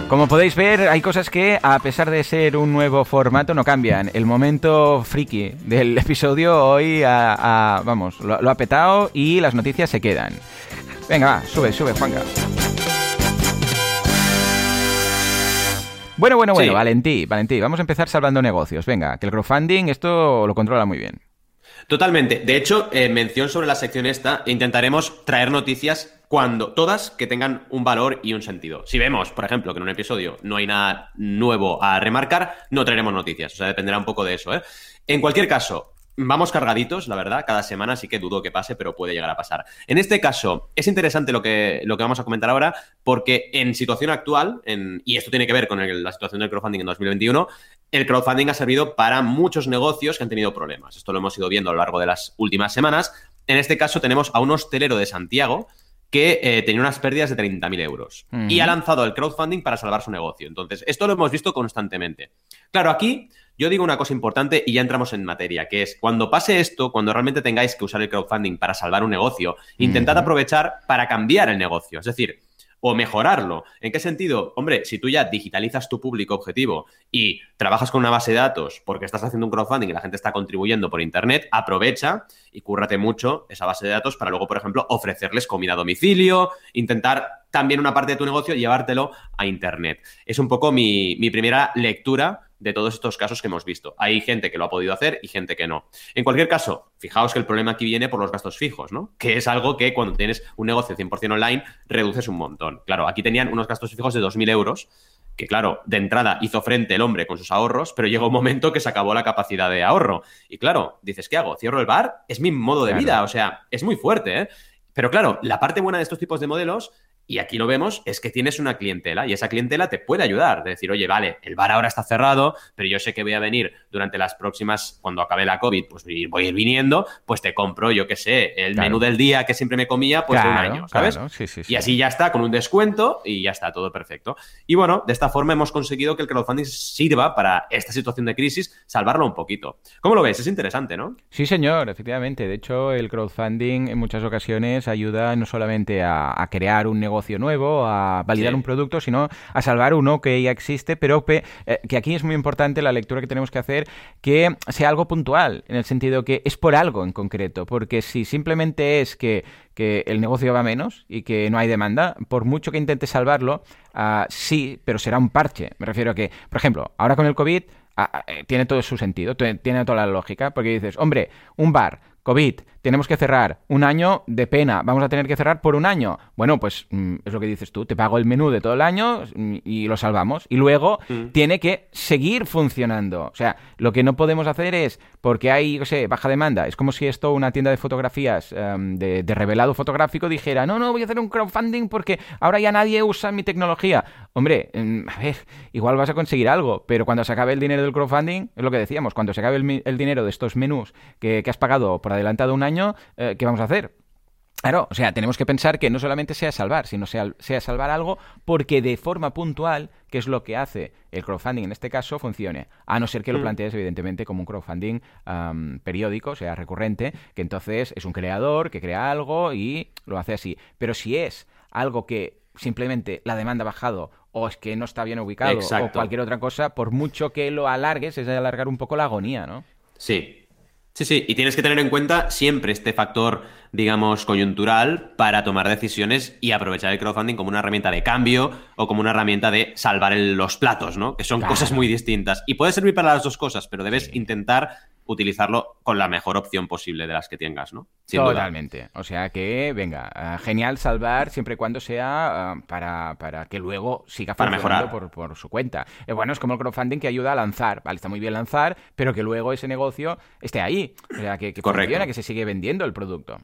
Como podéis ver, hay cosas que, a pesar de ser un nuevo formato, no cambian. El momento friki del episodio hoy, ha- vamos, lo ha petado y las noticias se quedan. Venga, va, sube, sube, Juanca. Bueno, bueno, bueno, Sí. Valentí, Valentí, vamos a empezar salvando negocios. Venga, que el crowdfunding esto lo controla muy bien. Totalmente. De hecho, en mención sobre la sección esta, intentaremos traer noticias cuando todas que tengan un valor y un sentido. Si vemos, por ejemplo, que en un episodio no hay nada nuevo a remarcar, no traeremos noticias. O sea, dependerá un poco de eso, ¿eh? En cualquier caso, vamos cargaditos, la verdad, cada semana, así que dudo que pase, pero puede llegar a pasar. En este caso, es interesante lo que, lo que vamos a comentar ahora, porque en situación actual, en- y esto tiene que ver con el- la situación del crowdfunding en 2021, el crowdfunding ha servido para muchos negocios que han tenido problemas. Esto lo hemos ido viendo a lo largo de las últimas semanas. En este caso tenemos a un hostelero de Santiago que eh, tenía unas pérdidas de 30.000 euros y ha lanzado el crowdfunding para salvar su negocio. Entonces, esto lo hemos visto constantemente. Claro, aquí yo digo una cosa importante y ya entramos en materia, que es cuando pase esto, cuando realmente tengáis que usar el crowdfunding para salvar un negocio, intentad aprovechar para cambiar el negocio. Es decir, o mejorarlo. ¿En qué sentido? Hombre, si tú ya digitalizas tu público objetivo y trabajas con una base de datos porque estás haciendo un crowdfunding y la gente está contribuyendo por internet, aprovecha y cúrrate mucho esa base de datos para luego, por ejemplo, ofrecerles comida a domicilio, intentar también una parte de tu negocio llevártelo a internet. Es un poco mi, mi primera lectura de todos estos casos que hemos visto. Hay gente que lo ha podido hacer y gente que no. En cualquier caso, fijaos que el problema aquí viene por los gastos fijos, ¿no? Que es algo que cuando tienes un negocio 100% online reduces un montón. Claro, aquí tenían unos gastos fijos de 2.000 euros, que claro, de entrada hizo frente el hombre con sus ahorros, pero llegó un momento que se acabó la capacidad de ahorro. Y claro, dices, ¿qué hago? ¿Cierro el bar? Es mi modo de Claro. vida, o sea, es muy fuerte, ¿eh? Pero claro, la parte buena de estos tipos de modelos y aquí lo vemos, es que tienes una clientela y esa clientela te puede ayudar. De decir, oye, vale, el bar ahora está cerrado, pero yo sé que voy a venir durante las próximas, cuando acabe la COVID, pues voy a ir viniendo, pues te compro, yo qué sé, el menú del día que siempre me comía, pues de un año, ¿sabes? y así ya está, con un descuento y ya está, todo perfecto. Y bueno, de esta forma hemos conseguido que el crowdfunding sirva para esta situación de crisis, salvarlo un poquito. ¿Cómo lo ves? Es interesante, ¿no? Sí, señor, efectivamente. De hecho, el crowdfunding en muchas ocasiones ayuda no solamente a crear un negocio, negocio nuevo, a validar un producto, sino a salvar uno que ya existe, pero eh, que aquí es muy importante la lectura que tenemos que hacer, que sea algo puntual, en el sentido que es por algo en concreto, porque si simplemente es que, el negocio va menos y que no hay demanda, por mucho que intente salvarlo, uh, sí, pero será un parche. Me refiero a que, por ejemplo, ahora con el COVID ah, ah, eh, tiene todo su sentido, tiene toda la lógica, porque dices, hombre, un bar, COVID, tenemos que cerrar un año de pena, vamos a tener que cerrar por un año. Bueno, pues mm, es lo que dices tú, te pago el menú de todo el año mm, y lo salvamos. Y luego mm. tiene que seguir funcionando. O sea, lo que no podemos hacer es, porque hay, no sé, baja demanda, es como si esto, una tienda de fotografías em, de, revelado fotográfico dijera, no, no, voy a hacer un crowdfunding porque ahora ya nadie usa mi tecnología. Hombre, a ver, igual vas a conseguir algo, pero cuando se acabe el dinero del crowdfunding, es lo que decíamos, cuando se acabe el, dinero de estos menús que, que has pagado por adelantado un año, eh, ¿qué vamos a hacer? Claro, o sea, tenemos que pensar que no solamente sea salvar, sino sea, sea, salvar algo porque de forma puntual, que es lo que hace el crowdfunding en este caso, funcione. A no ser que lo mm. plantees, evidentemente, como un crowdfunding periódico, o sea, recurrente, que entonces es un creador que crea algo y lo hace así. Pero si es algo que simplemente la demanda ha bajado o es que no está bien ubicado o cualquier otra cosa, por mucho que lo alargues, es alargar un poco la agonía, ¿no? Sí, Sí, sí, y tienes que tener en cuenta siempre este factor, digamos, coyuntural para tomar decisiones y aprovechar el crowdfunding como una herramienta de cambio o como una herramienta de salvar los platos, ¿no? Que son cosas muy distintas. Y puede servir para las dos cosas, pero debes intentar utilizarlo con la mejor opción posible de las que tengas, ¿no? Totalmente. O sea que, venga, eh, genial salvar siempre y cuando sea eh, para, para, que luego siga para mejorar por, por, su cuenta. Eh, bueno, es como el crowdfunding que ayuda a lanzar. Vale, está muy bien lanzar, pero que luego ese negocio esté ahí. O sea, que, que funcione, que se sigue vendiendo el producto.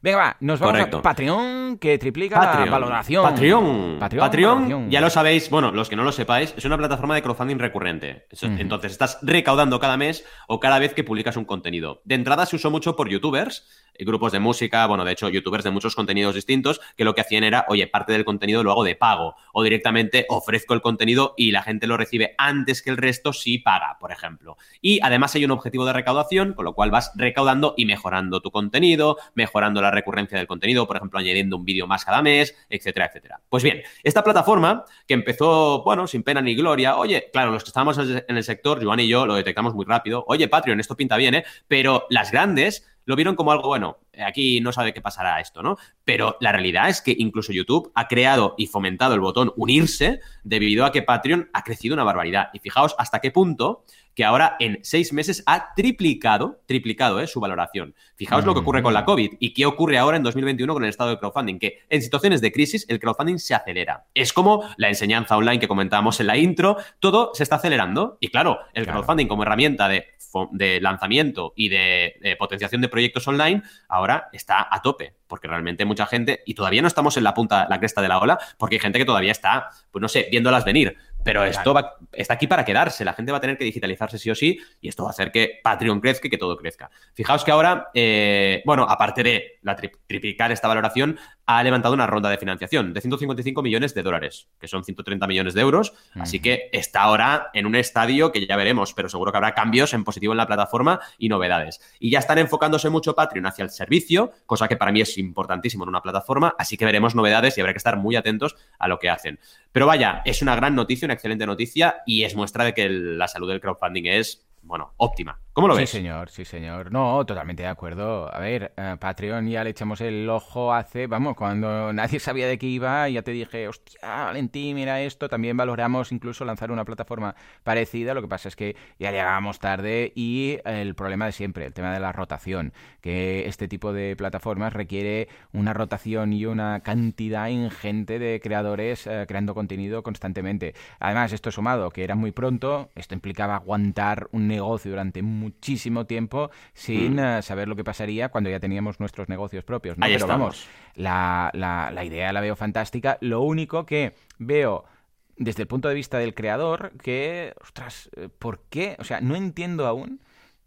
Venga, va, nos vamos a Patreon, que triplica la valoración. Patreon. Patreon. ya lo sabéis, bueno, los que no lo sepáis, es una plataforma de crowdfunding recurrente. Entonces, estás recaudando cada mes o cada vez que publicas un contenido. De entrada se usó mucho por youtubers, grupos de música, bueno, de hecho, youtubers de muchos contenidos distintos, que lo que hacían era, oye, parte del contenido lo hago de pago, o directamente ofrezco el contenido y la gente lo recibe antes que el resto si paga, por ejemplo. Y además hay un objetivo de recaudación, con lo cual vas recaudando y mejorando tu contenido, mejorando la recurrencia del contenido, por ejemplo, añadiendo un vídeo más cada mes, etcétera, etcétera. Pues bien, esta plataforma que empezó, bueno, sin pena ni gloria, oye, claro, los que estábamos en el sector, Joan y yo, lo detectamos muy rápido, oye, Patreon, esto pinta bien, ¿eh? Pero las grandes lo vieron como algo bueno. Aquí no sabe qué pasará esto, ¿no? Pero la realidad es que incluso YouTube ha creado y fomentado el botón unirse debido a que Patreon ha crecido una barbaridad. Y fijaos hasta qué punto que ahora en seis meses ha triplicado, triplicado ¿eh? su valoración. Fijaos lo que ocurre con la COVID y qué ocurre ahora en 2021 con el estado de crowdfunding, que en situaciones de crisis el crowdfunding se acelera. Es como la enseñanza online que comentábamos en la intro, todo se está acelerando y claro, el crowdfunding como herramienta de, de lanzamiento y de, potenciación de proyectos online ahora está a tope, porque realmente mucha gente, y todavía no estamos en la punta, la cresta de la ola, porque hay gente que todavía está, pues no sé, viéndolas venir, pero esto está aquí para quedarse. La gente va a tener que digitalizarse sí o sí y esto va a hacer que Patreon crezca y que todo crezca. Fijaos que ahora, eh, bueno, aparte de la triplicar esta valoración, ha levantado una ronda de financiación de 155 millones de dólares, que son 130 millones de euros. Así que está ahora en un estadio que ya veremos, pero seguro que habrá cambios en positivo en la plataforma y novedades. Y ya están enfocándose mucho Patreon hacia el servicio, cosa que para mí es importantísimo en una plataforma, así que veremos novedades y habrá que estar muy atentos a lo que hacen. Pero vaya, es una gran noticia, una excelente noticia y es muestra de que la salud del crowdfunding es bueno, óptima. ¿Cómo lo ves? Sí, señor, sí, señor. No, totalmente de acuerdo. A ver, eh, Patreon ya le echamos el ojo hace, vamos, cuando nadie sabía de qué iba, ya te dije, hostia, Valentín, mira esto. También valoramos incluso lanzar una plataforma parecida. Lo que pasa es que ya llegábamos tarde y el problema de siempre, el tema de la rotación, que este tipo de plataformas requiere una rotación y una cantidad ingente de creadores eh, creando contenido constantemente. Además, esto sumado, que era muy pronto, esto implicaba aguantar un negocio durante muchísimo tiempo sin Mm. eh, saber lo que pasaría cuando ya teníamos nuestros negocios propios. ¿no? Ahí Pero estamos. vamos, la, la- la idea la veo fantástica. Lo único que veo desde el punto de vista del creador que, ostras, eh, ¿por qué? O sea, no entiendo aún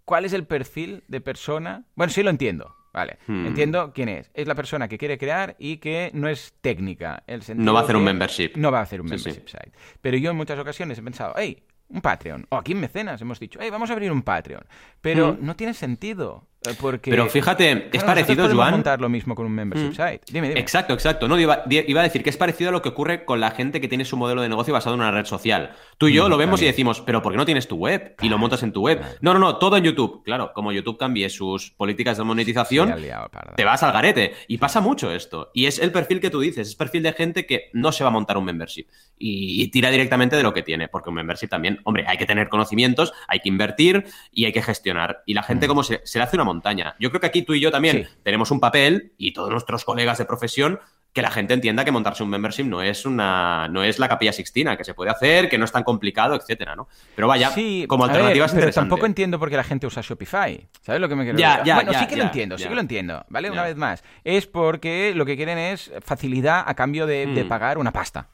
cuál es el perfil de persona. Bueno, sí lo entiendo. Vale, Hmm. entiendo quién es. Es la persona que quiere crear y que no es técnica. El No va a hacer un membership. No va a hacer un Sí, membership site. Pero yo en muchas ocasiones he pensado, hey, un Patreon. O aquí en Mecenas hemos dicho, hey, vamos a abrir un Patreon. Pero Mm. no tiene sentido. Eh, Porque, Pero fíjate, es Claro, parecido, Joan. montar lo mismo con un membership Mm. site. Dime, dime. Exacto, exacto. No, iba, iba a decir que es parecido a lo que ocurre con la gente que tiene su modelo de negocio basado en una red social. Tú y yo Mm, lo vemos también. y decimos, pero ¿por qué no tienes tu web? Y lo montas en tu web. No, no, no, todo en YouTube. Claro, como YouTube cambie sus políticas de monetización, Sí, liado, te vas al garete. Y pasa mucho esto. Y es el perfil que tú dices, es perfil de gente que no se va a montar un membership y, y tira directamente de lo que tiene, porque un membership también, hombre, hay que tener conocimientos, hay que invertir y hay que gestionar. Y la gente Mm. como se, se le hace una montaña. Yo creo que aquí tú y yo también Sí. tenemos un papel y todos nuestros colegas de profesión que la gente entienda que montarse un membership no es una no es la capilla sixtina, que se puede hacer, que no es tan complicado, etcétera, ¿no? Pero vaya, Sí, como ver, alternativa pero interesante. tampoco entiendo por qué la gente usa Shopify. ¿Sabes lo que me quiero Ya, decir? ya, Bueno, ya, sí que lo entiendo, sí que lo entiendo, ¿vale? Una vez más. Es porque lo que quieren es facilidad a cambio de, de Mm. pagar una pasta.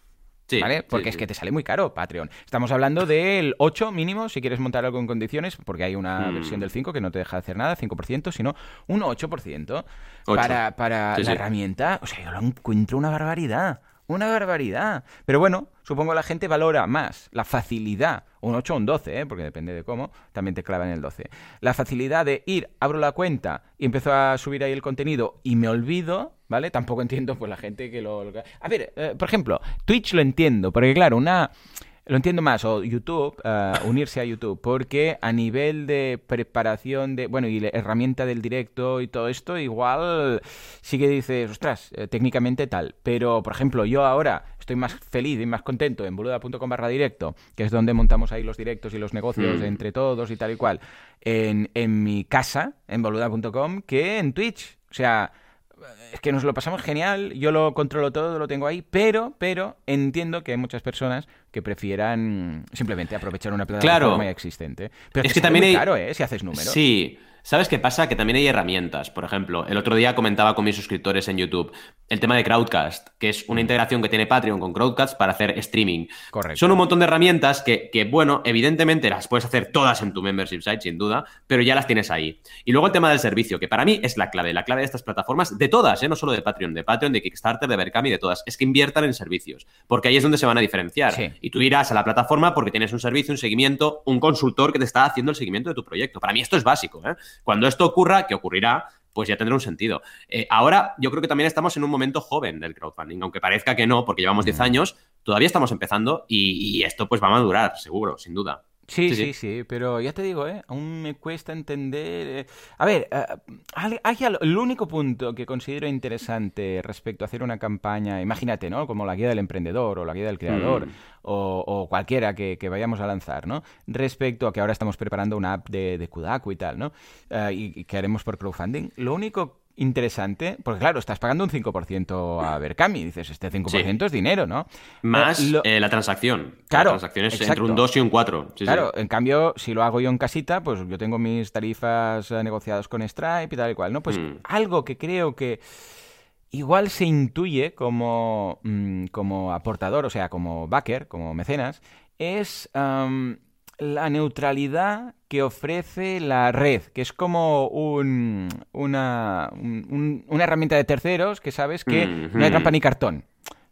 Sí, ¿Vale? sí, Porque es que te sale muy caro Patreon. Estamos hablando del 8 mínimo, si quieres montar algo en condiciones, porque hay una Mm. versión del 5 que no te deja hacer nada, 5%, sino un 8%. Ocho. Para, para Sí, la herramienta, o sea, yo lo encuentro una barbaridad. Una barbaridad. Pero bueno, supongo la gente valora más la facilidad, un 8 o un 12, ¿eh? porque depende de cómo, también te clavan el 12. La facilidad de ir, abro la cuenta y empiezo a subir ahí el contenido y me olvido, ¿vale? Tampoco entiendo pues la gente que lo... A ver, eh, por ejemplo, Twitch lo entiendo, porque claro, una... Lo entiendo más, o YouTube, eh, unirse a YouTube, porque a nivel de preparación de, bueno, y la herramienta del directo y todo esto, igual sí que dices, ostras, eh, técnicamente tal. Pero, por ejemplo, yo ahora estoy más feliz y más contento en boluda.com barra directo, que es donde montamos ahí los directos y los negocios Mm. entre todos y tal y cual, en, en mi casa, en boluda.com, que en Twitch. O sea, es que nos lo pasamos genial, yo lo controlo todo, lo tengo ahí, pero, pero entiendo que hay muchas personas que prefieran simplemente aprovechar una plataforma Claro. ya existente. Pero Es que también muy hay- caro, ¿eh? Si haces números. Sí. ¿Sabes qué pasa? Que también hay herramientas. Por ejemplo, el otro día comentaba con mis suscriptores en YouTube el tema de Crowdcast, que es una integración que tiene Patreon con Crowdcast para hacer streaming. Correcto. Son un montón de herramientas que, que, bueno, evidentemente las puedes hacer todas en tu membership site, sin duda, pero ya las tienes ahí. Y luego el tema del servicio, que para mí es la clave, la clave de estas plataformas, de todas, ¿eh? no solo de Patreon, de Patreon, de Kickstarter, de Berkami, de todas, es que inviertan en servicios, porque ahí es donde se van a diferenciar. Sí. Y tú irás a la plataforma porque tienes un servicio, un seguimiento, un consultor que te está haciendo el seguimiento de tu proyecto. Para mí esto es básico. ¿eh? Cuando esto ocurra, que ocurrirá, pues ya tendrá un sentido. Eh, ahora yo creo que también estamos en un momento joven del crowdfunding, aunque parezca que no, porque llevamos 10 Mm. años, todavía estamos empezando y, y esto pues va a madurar, seguro, sin duda. Sí, Sí, sí, pero ya te digo, ¿eh? Aún me cuesta entender... eh. A ver, al- el único punto que considero interesante respecto a hacer una campaña, imagínate, ¿no? Como la guía del emprendedor o la guía del creador Mm. o, o cualquiera que, que vayamos a lanzar, ¿no? Respecto a que ahora estamos preparando una app de, de Kudaku y tal, ¿no? Eh, y, y que haremos por crowdfunding. Lo único interesante, porque claro, estás pagando un 5% a Berkami, dices, este 5% es dinero, ¿no? Más Eh, lo- eh, la transacción. Claro, La transacción es entre un 2 y un 4. Sí, sí. Claro, en cambio, si lo hago yo en casita, pues yo tengo mis tarifas eh, negociadas con Stripe y tal y cual, ¿no? Pues Mm. algo que creo que igual se intuye como, mm, como aportador, o sea, como backer, como mecenas, es la neutralidad que ofrece la red, que es como un, una, un- un- una herramienta de terceros que sabes que no hay trampa ni cartón.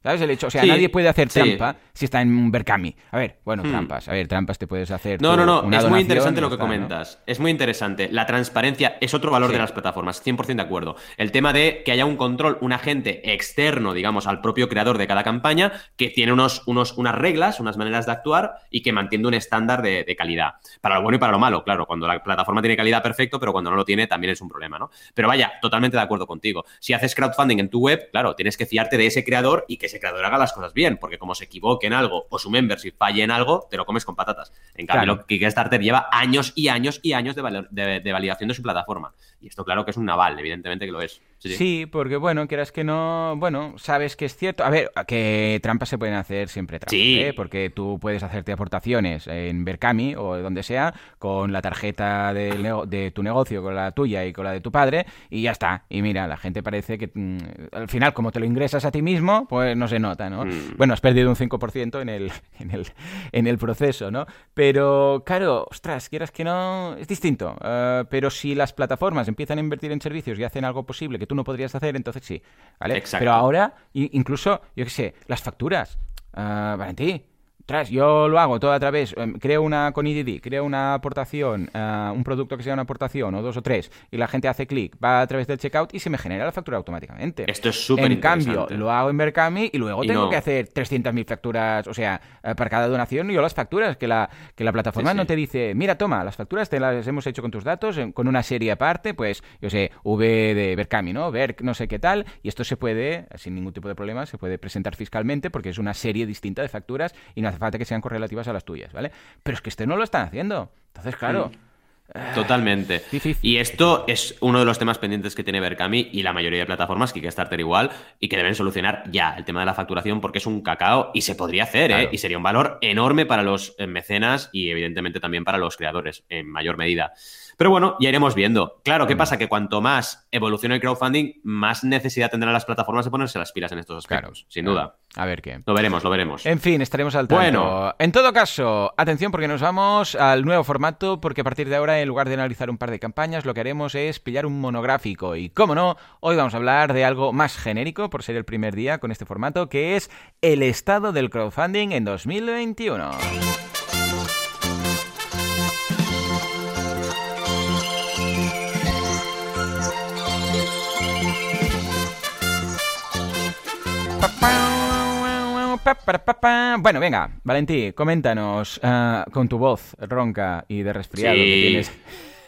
¿Sabes el hecho? O sea, Sí, nadie puede hacer sí. trampa si está en un Berkami. A ver, bueno, Hmm. trampas. A ver, trampas te puedes hacer. No, tú no, no, es muy interesante lo que está, ¿no? comentas. Es muy interesante. La transparencia es otro valor Sí. de las plataformas, 100% de acuerdo. El tema de que haya un control, un agente externo, digamos, al propio creador de cada campaña, que tiene unos, unos, unas reglas, unas maneras de actuar y que mantiene un estándar de, de calidad. Para lo bueno y para lo malo, claro. Cuando la plataforma tiene calidad, perfecto, pero cuando no lo tiene, también es un problema, ¿no? Pero vaya, totalmente de acuerdo contigo. Si haces crowdfunding en tu web, claro, tienes que fiarte de ese creador y que ese creador haga las cosas bien, porque como se equivoque en algo o su membership falle en algo, te lo comes con patatas. En cambio, Claro. Kickstarter lleva años y años y años de, valor- de- de validación de su plataforma. Y esto, claro, que es un naval, evidentemente que lo es. Sí, porque bueno, quieras que no, bueno, sabes que es cierto. A ver, que trampas se pueden hacer siempre trampas, ¿eh? porque tú puedes hacerte aportaciones en Berkami o donde sea con la tarjeta de, tu negocio, con la tuya y con la de tu padre y ya está. Y mira, la gente parece que mm, al final como te lo ingresas a ti mismo, pues no se nota, ¿no? Mm. Bueno, has perdido un 5% en el, en el, en el proceso, ¿no? Pero claro, ostras, quieras que no, es distinto. Eh, pero si las plataformas empiezan a invertir en servicios y hacen algo posible que tú no podrías hacer, entonces sí, ¿vale? Pero ahora, incluso, yo qué sé, las facturas. Uh, Valentín, Tras, yo lo hago todo a través, em, creo una con IDD, creo una aportación, eh, un producto que sea una aportación, o dos o tres, y la gente hace clic, va a través del checkout y se me genera la factura automáticamente. Esto es súper En cambio, lo hago en Berkami y luego tengo que hacer 300.000 facturas, o sea, eh, para cada donación, yo las facturas, que la, que la plataforma no te dice, mira, toma, las facturas te las hemos hecho con tus datos, con una serie aparte, pues, yo sé, V de Berkami, ¿no? Ver no sé qué tal, y esto se puede, sin ningún tipo de problema, se puede presentar fiscalmente porque es una serie distinta de facturas y no hace falta que sean correlativas a las tuyas, ¿vale? Pero es que este no lo están haciendo. Entonces, claro. Mm. Totalmente. Y esto es uno de los temas pendientes que tiene Berkami y la mayoría de plataformas, Kickstarter igual, y que deben solucionar ya el tema de la facturación porque es un cacao y se podría hacer, ¿eh? Y sería un valor enorme para los mecenas y evidentemente también para los creadores en mayor medida. Pero bueno, ya iremos viendo. Claro, ¿qué pasa? Que cuanto más evolucione el crowdfunding, más necesidad tendrán las plataformas de ponerse las pilas en estos aspectos, sin duda. A ver qué. Lo veremos, lo veremos. En fin, estaremos al tanto. Bueno. En todo caso, atención porque nos vamos al nuevo formato, porque a partir de ahora, en lugar de analizar un par de campañas, lo que haremos es pillar un monográfico. Y cómo no, hoy vamos a hablar de algo más genérico, por ser el primer día con este formato, que es el estado del crowdfunding en 2021. Bueno, venga, Valentí, coméntanos uh, con tu voz ronca y de resfriado sí. que tienes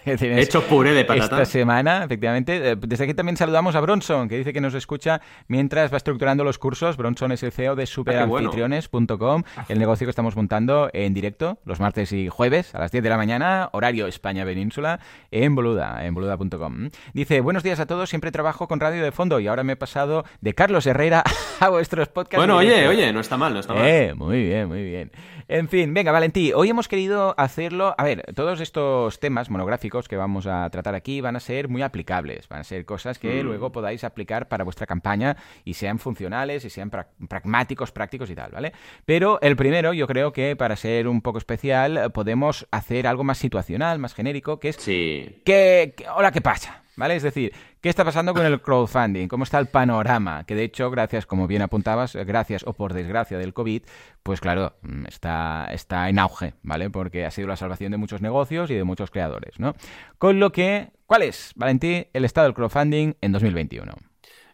He hecho puré de patata. Esta semana, efectivamente. Eh, desde aquí también saludamos a Bronson, que dice que nos escucha mientras va estructurando los cursos. Bronson es el CEO de ah, superanfitriones.com, el negocio que estamos montando en directo los martes y jueves a las 10 de la mañana, horario España Península, en Boluda, en boluda.com. Dice, buenos días a todos, siempre trabajo con radio de fondo y ahora me he pasado de Carlos Herrera a vuestros podcasts. Bueno, oye, oye, no está mal, no está mal. Eh, muy bien, muy bien. En fin, venga, Valentí, hoy hemos querido hacerlo. A ver, todos estos temas monográficos que vamos a tratar aquí van a ser muy aplicables, van a ser cosas que mm. luego podáis aplicar para vuestra campaña y sean funcionales y sean pragmáticos, prácticos y tal, ¿vale? Pero el primero, yo creo que para ser un poco especial, podemos hacer algo más situacional, más genérico, que es. Sí. Que, hola, ¿qué pasa? ¿Vale? Es decir, ¿qué está pasando con el crowdfunding? ¿Cómo está el panorama? Que de hecho, gracias, como bien apuntabas, gracias o por desgracia del COVID, pues claro, mm, está, está en auge, ¿vale? Porque ha sido la salvación de muchos negocios y de muchos creadores, ¿no? Con lo que, ¿cuál es, Valentín, el estado del crowdfunding en 2021?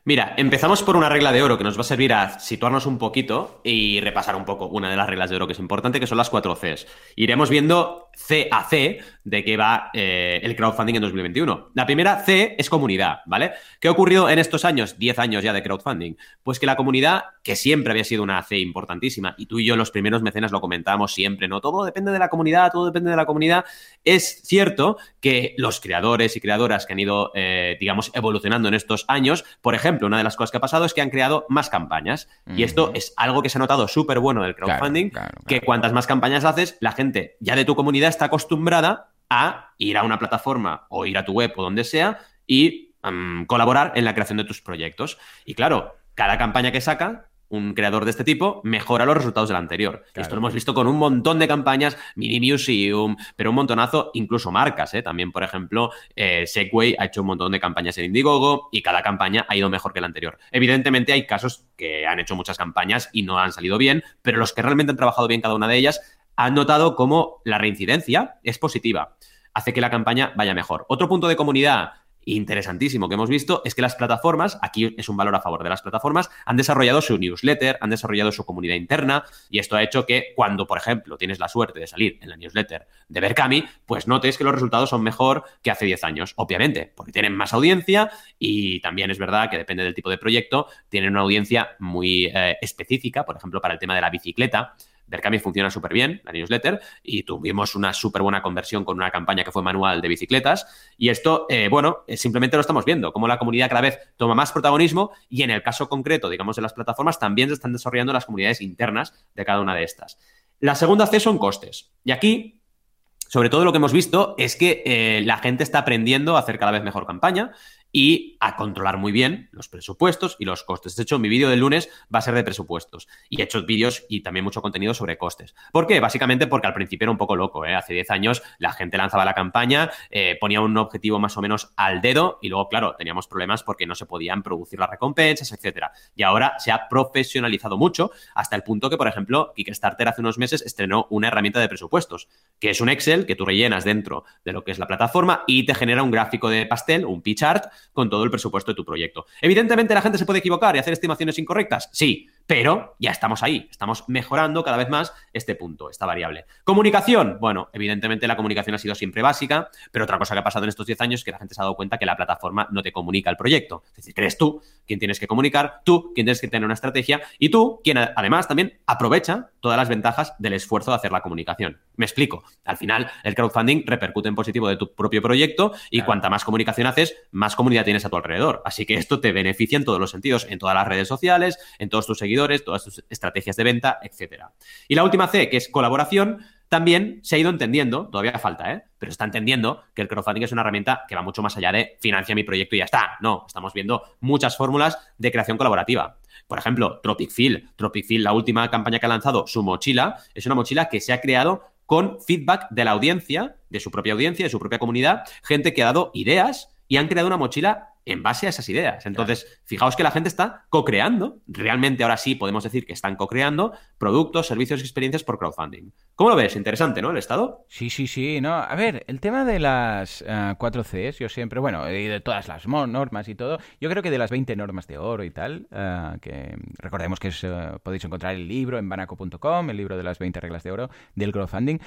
Mira, empezamos por una regla de oro que nos va a servir a situarnos un poquito y repasar un poco una de las reglas de oro que es importante, que son las cuatro Cs. Iremos viendo C a C de qué va eh, el crowdfunding en 2021. La primera C es comunidad, ¿vale? ¿Qué ha ocurrido en estos años, 10 años ya de crowdfunding? Pues que la comunidad, que siempre había sido una C importantísima, y tú y yo los primeros mecenas lo comentábamos siempre, ¿no? Todo depende de la comunidad, todo depende de la comunidad. Es cierto que los creadores y creadoras que han ido, eh, digamos, evolucionando en estos años, por ejemplo, una de las cosas que ha pasado es que han creado más campañas. Y esto es algo que se ha notado súper bueno del crowdfunding, que cuantas más campañas haces, la gente ya de tu comunidad está acostumbrada a ir a una plataforma o ir a tu web o donde sea y mm, colaborar en la creación de tus proyectos. Y claro, cada campaña que saca, un creador de este tipo mejora los resultados del anterior. Esto lo hemos visto con un montón de campañas, Mini Museum, pero un montonazo, incluso marcas. ¿eh? También, por ejemplo, eh, Segway ha hecho un montón de campañas en Indiegogo y cada campaña ha ido mejor que la anterior. Evidentemente hay casos que han hecho muchas campañas y no han salido bien, pero los que realmente han trabajado bien cada una de ellas han notado cómo la reincidencia es positiva, hace que la campaña vaya mejor. Otro punto de comunidad interesantísimo que hemos visto es que las plataformas, aquí es un valor a favor de las plataformas, han desarrollado su newsletter, han desarrollado su comunidad interna y esto ha hecho que cuando, por ejemplo, tienes la suerte de salir en la newsletter de Berkami, pues notes que los resultados son mejor que hace 10 años, obviamente, porque tienen más audiencia y también es verdad que depende del tipo de proyecto, tienen una audiencia muy eh, específica, por ejemplo, para el tema de la bicicleta Berkami funciona súper bien, la newsletter, y tuvimos una súper buena conversión con una campaña que fue manual de bicicletas. Y esto, eh, bueno, eh, simplemente lo estamos viendo, como la comunidad cada vez toma más protagonismo y en el caso concreto, digamos, de las plataformas, también se están desarrollando las comunidades internas de cada una de estas. La segunda C son costes. Y aquí sobre todo lo que hemos visto es que eh, la gente está aprendiendo a hacer cada vez mejor campaña y a controlar muy bien los presupuestos y los costes. De hecho, mi vídeo del lunes va a ser de presupuestos y he hecho vídeos y también mucho contenido sobre costes. ¿Por qué? Básicamente porque al principio era un poco loco. ¿eh? Hace 10 años la gente lanzaba la campaña, eh, ponía un objetivo más o menos al dedo y luego, claro, teníamos problemas porque no se podían producir las recompensas, etcétera. Y ahora se ha profesionalizado mucho hasta el punto que, por ejemplo, Kickstarter hace unos meses estrenó una herramienta de presupuestos, que es un Excel que tú rellenas dentro de lo que es la plataforma y te genera un gráfico de pastel, un p chart con todo el presupuesto de tu proyecto. Evidentemente la gente se puede equivocar y hacer estimaciones incorrectas, sí, pero ya estamos ahí, estamos mejorando cada vez más este punto, esta variable. Comunicación, bueno, evidentemente la comunicación ha sido siempre básica, pero otra cosa que ha pasado en estos 10 años es que la gente se ha dado cuenta que la plataforma no te comunica el proyecto. Es decir, eres tú quien tienes que comunicar, tú quien tienes que tener una estrategia y tú quien además también aprovecha todas las ventajas del esfuerzo de hacer la comunicación. Me explico. Al final, el crowdfunding repercute en positivo de tu propio proyecto y cuanta más comunicación haces, más comunidad tienes a tu alrededor. Así que esto te beneficia en todos los sentidos, en todas las redes sociales, en todos tus seguidores, todas tus estrategias de venta, etcétera. Y la última C, que es colaboración, también se ha ido entendiendo, todavía falta, ¿eh? pero está entendiendo que el crowdfunding es una herramienta que va mucho más allá de financia mi proyecto y ya está. No, estamos viendo muchas fórmulas de creación colaborativa. Por ejemplo, Tropic Field. Tropic Field, la última campaña que ha lanzado, su mochila, es una mochila que se ha creado con feedback de la audiencia, de su propia audiencia, de su propia comunidad, gente que ha dado ideas y han creado una mochila en base a esas ideas. Entonces, fijaos que la gente está co-creando, realmente ahora sí podemos decir que están co-creando productos, servicios y experiencias por crowdfunding. ¿Cómo lo ves? Interesante, ¿no? El Estado. Sí, sí, sí. No, a ver, el tema de las 4 eh, Cs, yo siempre, bueno, y de todas las normas y todo, yo creo que de las 20 normas de oro y tal, uh, que recordemos que uh, podéis encontrar el libro en banaco.com, el libro de las 20 reglas de oro del crowdfunding.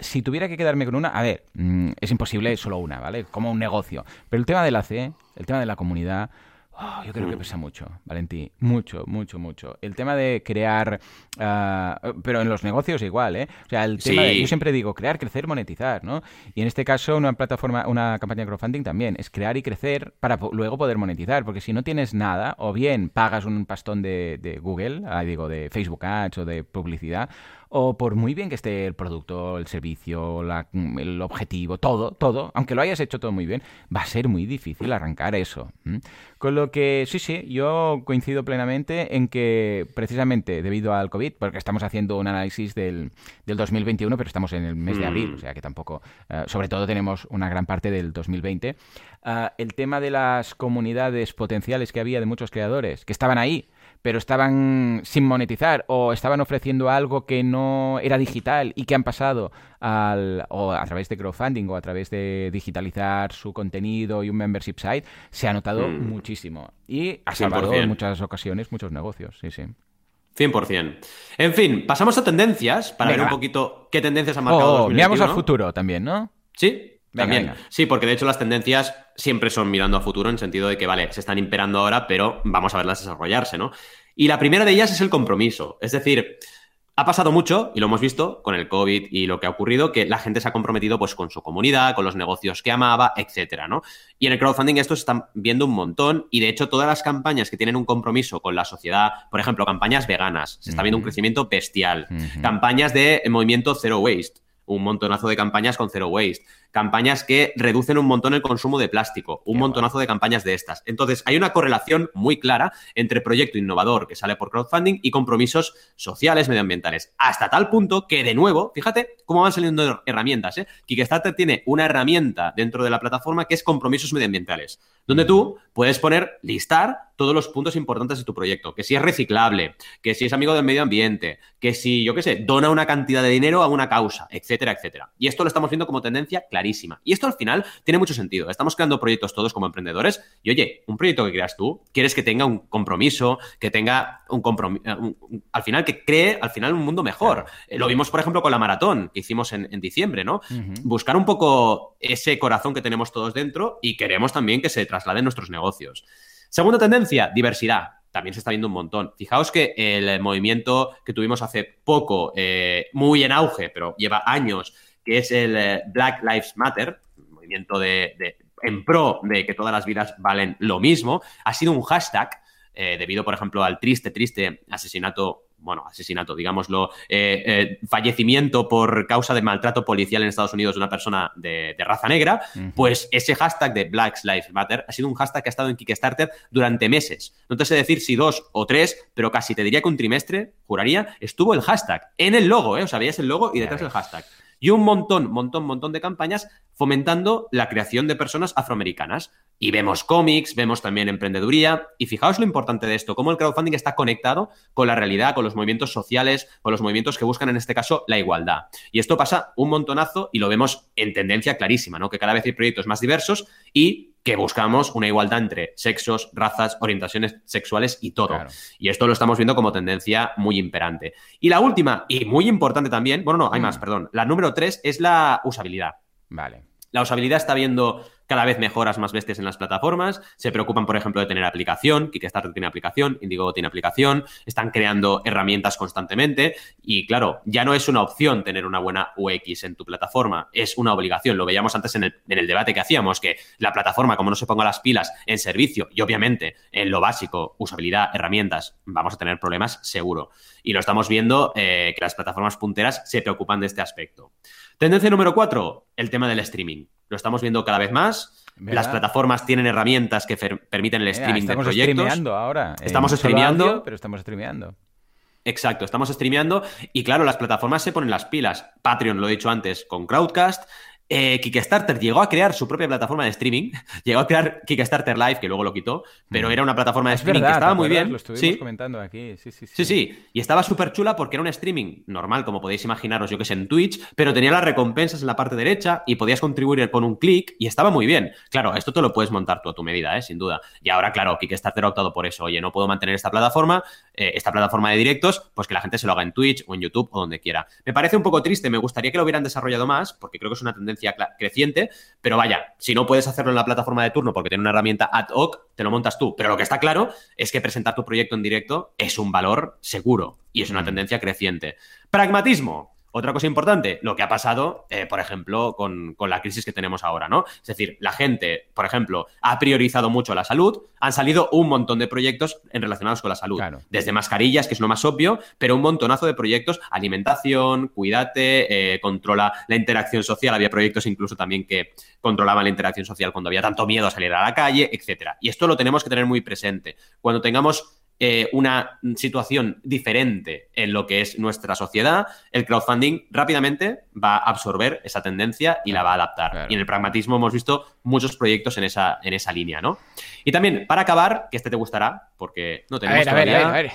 si tuviera que quedarme con una, a ver, mm, es imposible solo una, ¿vale? Como un negocio. Pero el tema de la C, el tema de la comunidad, oh, yo creo que mm. pesa mucho, Valentí. Mucho, mucho, mucho. El tema de crear. Ah, pero en los negocios igual, ¿eh? O sea, el tema de. Yo siempre digo crear, crecer, monetizar, ¿no? Y en este caso, una plataforma, una campaña de crowdfunding también es crear y crecer para luego poder monetizar. Porque si no tienes nada, o bien pagas un pastón de, de Google, ah, digo, de Facebook Ads o de publicidad, o por muy bien que esté el producto, el servicio, el objetivo, todo, todo, aunque lo hayas hecho todo muy bien, va a ser muy difícil arrancar eso. Con lo que, sí, sí, yo coincido plenamente en que precisamente debido al COVID, porque estamos haciendo un análisis del, del 2021, pero estamos en el mes de abril, mm. o sea que tampoco, eh, sobre todo tenemos una gran parte del 2020, eh, el tema de las comunidades potenciales que había de muchos creadores, que estaban ahí, pero estaban sin monetizar o estaban ofreciendo algo que no era digital y que han pasado al, o a través de crowdfunding o a través de digitalizar su contenido y un membership site, se ha notado mm. muchísimo. Y ha salvado en muchas ocasiones muchos negocios, sí, sí. 100%. En fin, pasamos a tendencias para ver un poquito qué tendencias han marcado. Oh, miramos al futuro también, ¿no? Sí, también. Sí, porque de hecho las tendencias siempre son mirando a futuro en sentido de que, vale, se están imperando ahora, pero vamos a verlas desarrollarse, ¿no? Y la primera de ellas es el compromiso. Es decir, ha pasado mucho, y lo hemos visto con el COVID y lo que ha ocurrido, que la gente se ha comprometido pues con su comunidad, con los negocios que amaba, etcétera, ¿no? Y en el crowdfunding esto se están viendo un montón, y de hecho todas las campañas que tienen un compromiso con la sociedad, por ejemplo, campañas veganas, se está viendo un crecimiento bestial, campañas de movimiento zero waste, un montonazo de campañas con zero waste, campañas que reducen un montón el consumo de plástico, un montonazo de campañas de estas. Entonces, hay una correlación muy clara entre proyecto innovador que sale por crowdfunding y compromisos sociales, medioambientales. Hasta tal punto que, de nuevo, fíjate cómo van saliendo herramientas. ¿eh? Kickstarter tiene una herramienta dentro de la plataforma que es compromisos medioambientales, donde tú puedes poner, listar todos los puntos importantes de tu proyecto, que si es reciclable, que si es amigo del medio ambiente, que si, yo qué sé, dona una cantidad de dinero a una causa, etcétera, etcétera. Y esto lo estamos viendo como tendencia clarísima y esto al final tiene mucho sentido. Estamos creando proyectos todos como emprendedores y oye, un proyecto que creas tú, quieres que tenga un compromiso, que tenga un compromiso, eh, al final que cree al final un mundo mejor. Eh, lo vimos, por ejemplo, con la maratón que hicimos en, diciembre, ¿no? Buscar un poco ese corazón que tenemos todos dentro y queremos también que se traslade en nuestros negocios. Segunda tendencia, diversidad. también se está viendo un montón. Fijaos que el movimiento que tuvimos hace poco, eh, muy en auge, pero lleva años, que es el eh, Black Lives Matter, movimiento de, en pro de que todas las vidas valen lo mismo, ha sido un hashtag eh, debido, por ejemplo, al triste, triste asesinato bueno, asesinato, digámoslo, eh, eh, fallecimiento por causa de maltrato policial en Estados Unidos de una persona de, raza negra, pues ese hashtag de Black Lives Matter ha sido un hashtag que ha estado en Kickstarter durante meses. No te sé decir si dos o tres, pero casi te diría que un trimestre, juraría, estuvo el hashtag en el logo, ¿eh? O sea, veías el logo y detrás el hashtag y un montón, montón, montón de campañas fomentando la creación de personas afroamericanas. Y vemos cómics, vemos también emprendeduría. Y fijaos lo importante de esto, cómo el crowdfunding está conectado con la realidad, con los movimientos sociales, con los movimientos que buscan en este caso la igualdad. Y esto pasa un montonazo y lo vemos en tendencia clarísima, ¿no? Que cada vez hay proyectos más diversos y que buscamos una igualdad entre sexos, razas, orientaciones sexuales y todo. Y esto lo estamos viendo como tendencia muy imperante. Y la última, y muy importante también, bueno, no, hay mm. más, perdón. La número tres es la usabilidad. Vale. La usabilidad está viendo cada vez mejoras más bestias en las plataformas, se preocupan, por ejemplo, de tener aplicación, Kickstarter tiene aplicación, Indiegogo tiene aplicación, están creando herramientas constantemente y claro, ya no es una opción tener una buena UX en tu plataforma, es una obligación, lo veíamos antes en el, en el debate que hacíamos, que la plataforma, como no se ponga las pilas en servicio y obviamente en lo básico, usabilidad, herramientas, vamos a tener problemas seguro. Y lo estamos viendo eh, que las plataformas punteras se preocupan de este aspecto. Tendencia número cuatro, el tema del streaming. Lo estamos viendo cada vez más. Las plataformas tienen herramientas que permiten el streaming de proyectos. Estamos streameando ahora. Estamos streameando. pero estamos streameando. Exacto, estamos streameando y claro, las plataformas se ponen las pilas. Patreon, lo he dicho antes, con Crowdcast, eh, Kickstarter llegó a crear su propia plataforma de streaming, llegó a crear Kickstarter Live, que luego lo quitó, pero mm. era una plataforma de streaming que estaba muy bien. Lo estuvimos comentando aquí, sí, sí, sí. Sí, sí, y estaba súper chula porque era un streaming normal, como podéis imaginaros, yo que sé, en Twitch, pero tenía las recompensas en la parte derecha y podías contribuir con un clic y estaba muy bien. Claro, esto te lo puedes montar tú a tu medida, ¿eh? sin duda. Y ahora, claro, Kickstarter ha optado por eso. Oye, no puedo mantener esta plataforma, eh, esta plataforma de directos, pues que la gente se lo haga en Twitch o en YouTube o donde quiera. Me parece un poco triste, me gustaría que lo hubieran desarrollado más, porque creo que es una tendencia creciente pero vaya, si no puedes hacerlo en la plataforma de turno porque tiene una herramienta ad hoc, te lo montas tú. Pero lo que está claro es que presentar tu proyecto en directo es un valor seguro y es una tendencia creciente. Pragmatismo. Otra cosa importante, lo que ha pasado, eh, por ejemplo, con, la crisis que tenemos ahora, ¿no? Es decir, la gente, por ejemplo, ha priorizado mucho la salud, han salido un montón de proyectos en relacionados con la salud. Desde mascarillas, que es lo más obvio, pero un montonazo de proyectos, alimentación, cuídate, eh, controla la interacción social. Había proyectos incluso también que controlaban la interacción social cuando había tanto miedo a salir a la calle, etcétera. Y esto lo tenemos que tener muy presente. Cuando tengamos eh, una situación diferente en lo que es nuestra sociedad, el crowdfunding rápidamente va a absorber esa tendencia y la va a adaptar. Y en el pragmatismo hemos visto muchos proyectos en esa, en esa línea, ¿no? Y también, para acabar, que este te gustará, porque no tenemos todavía...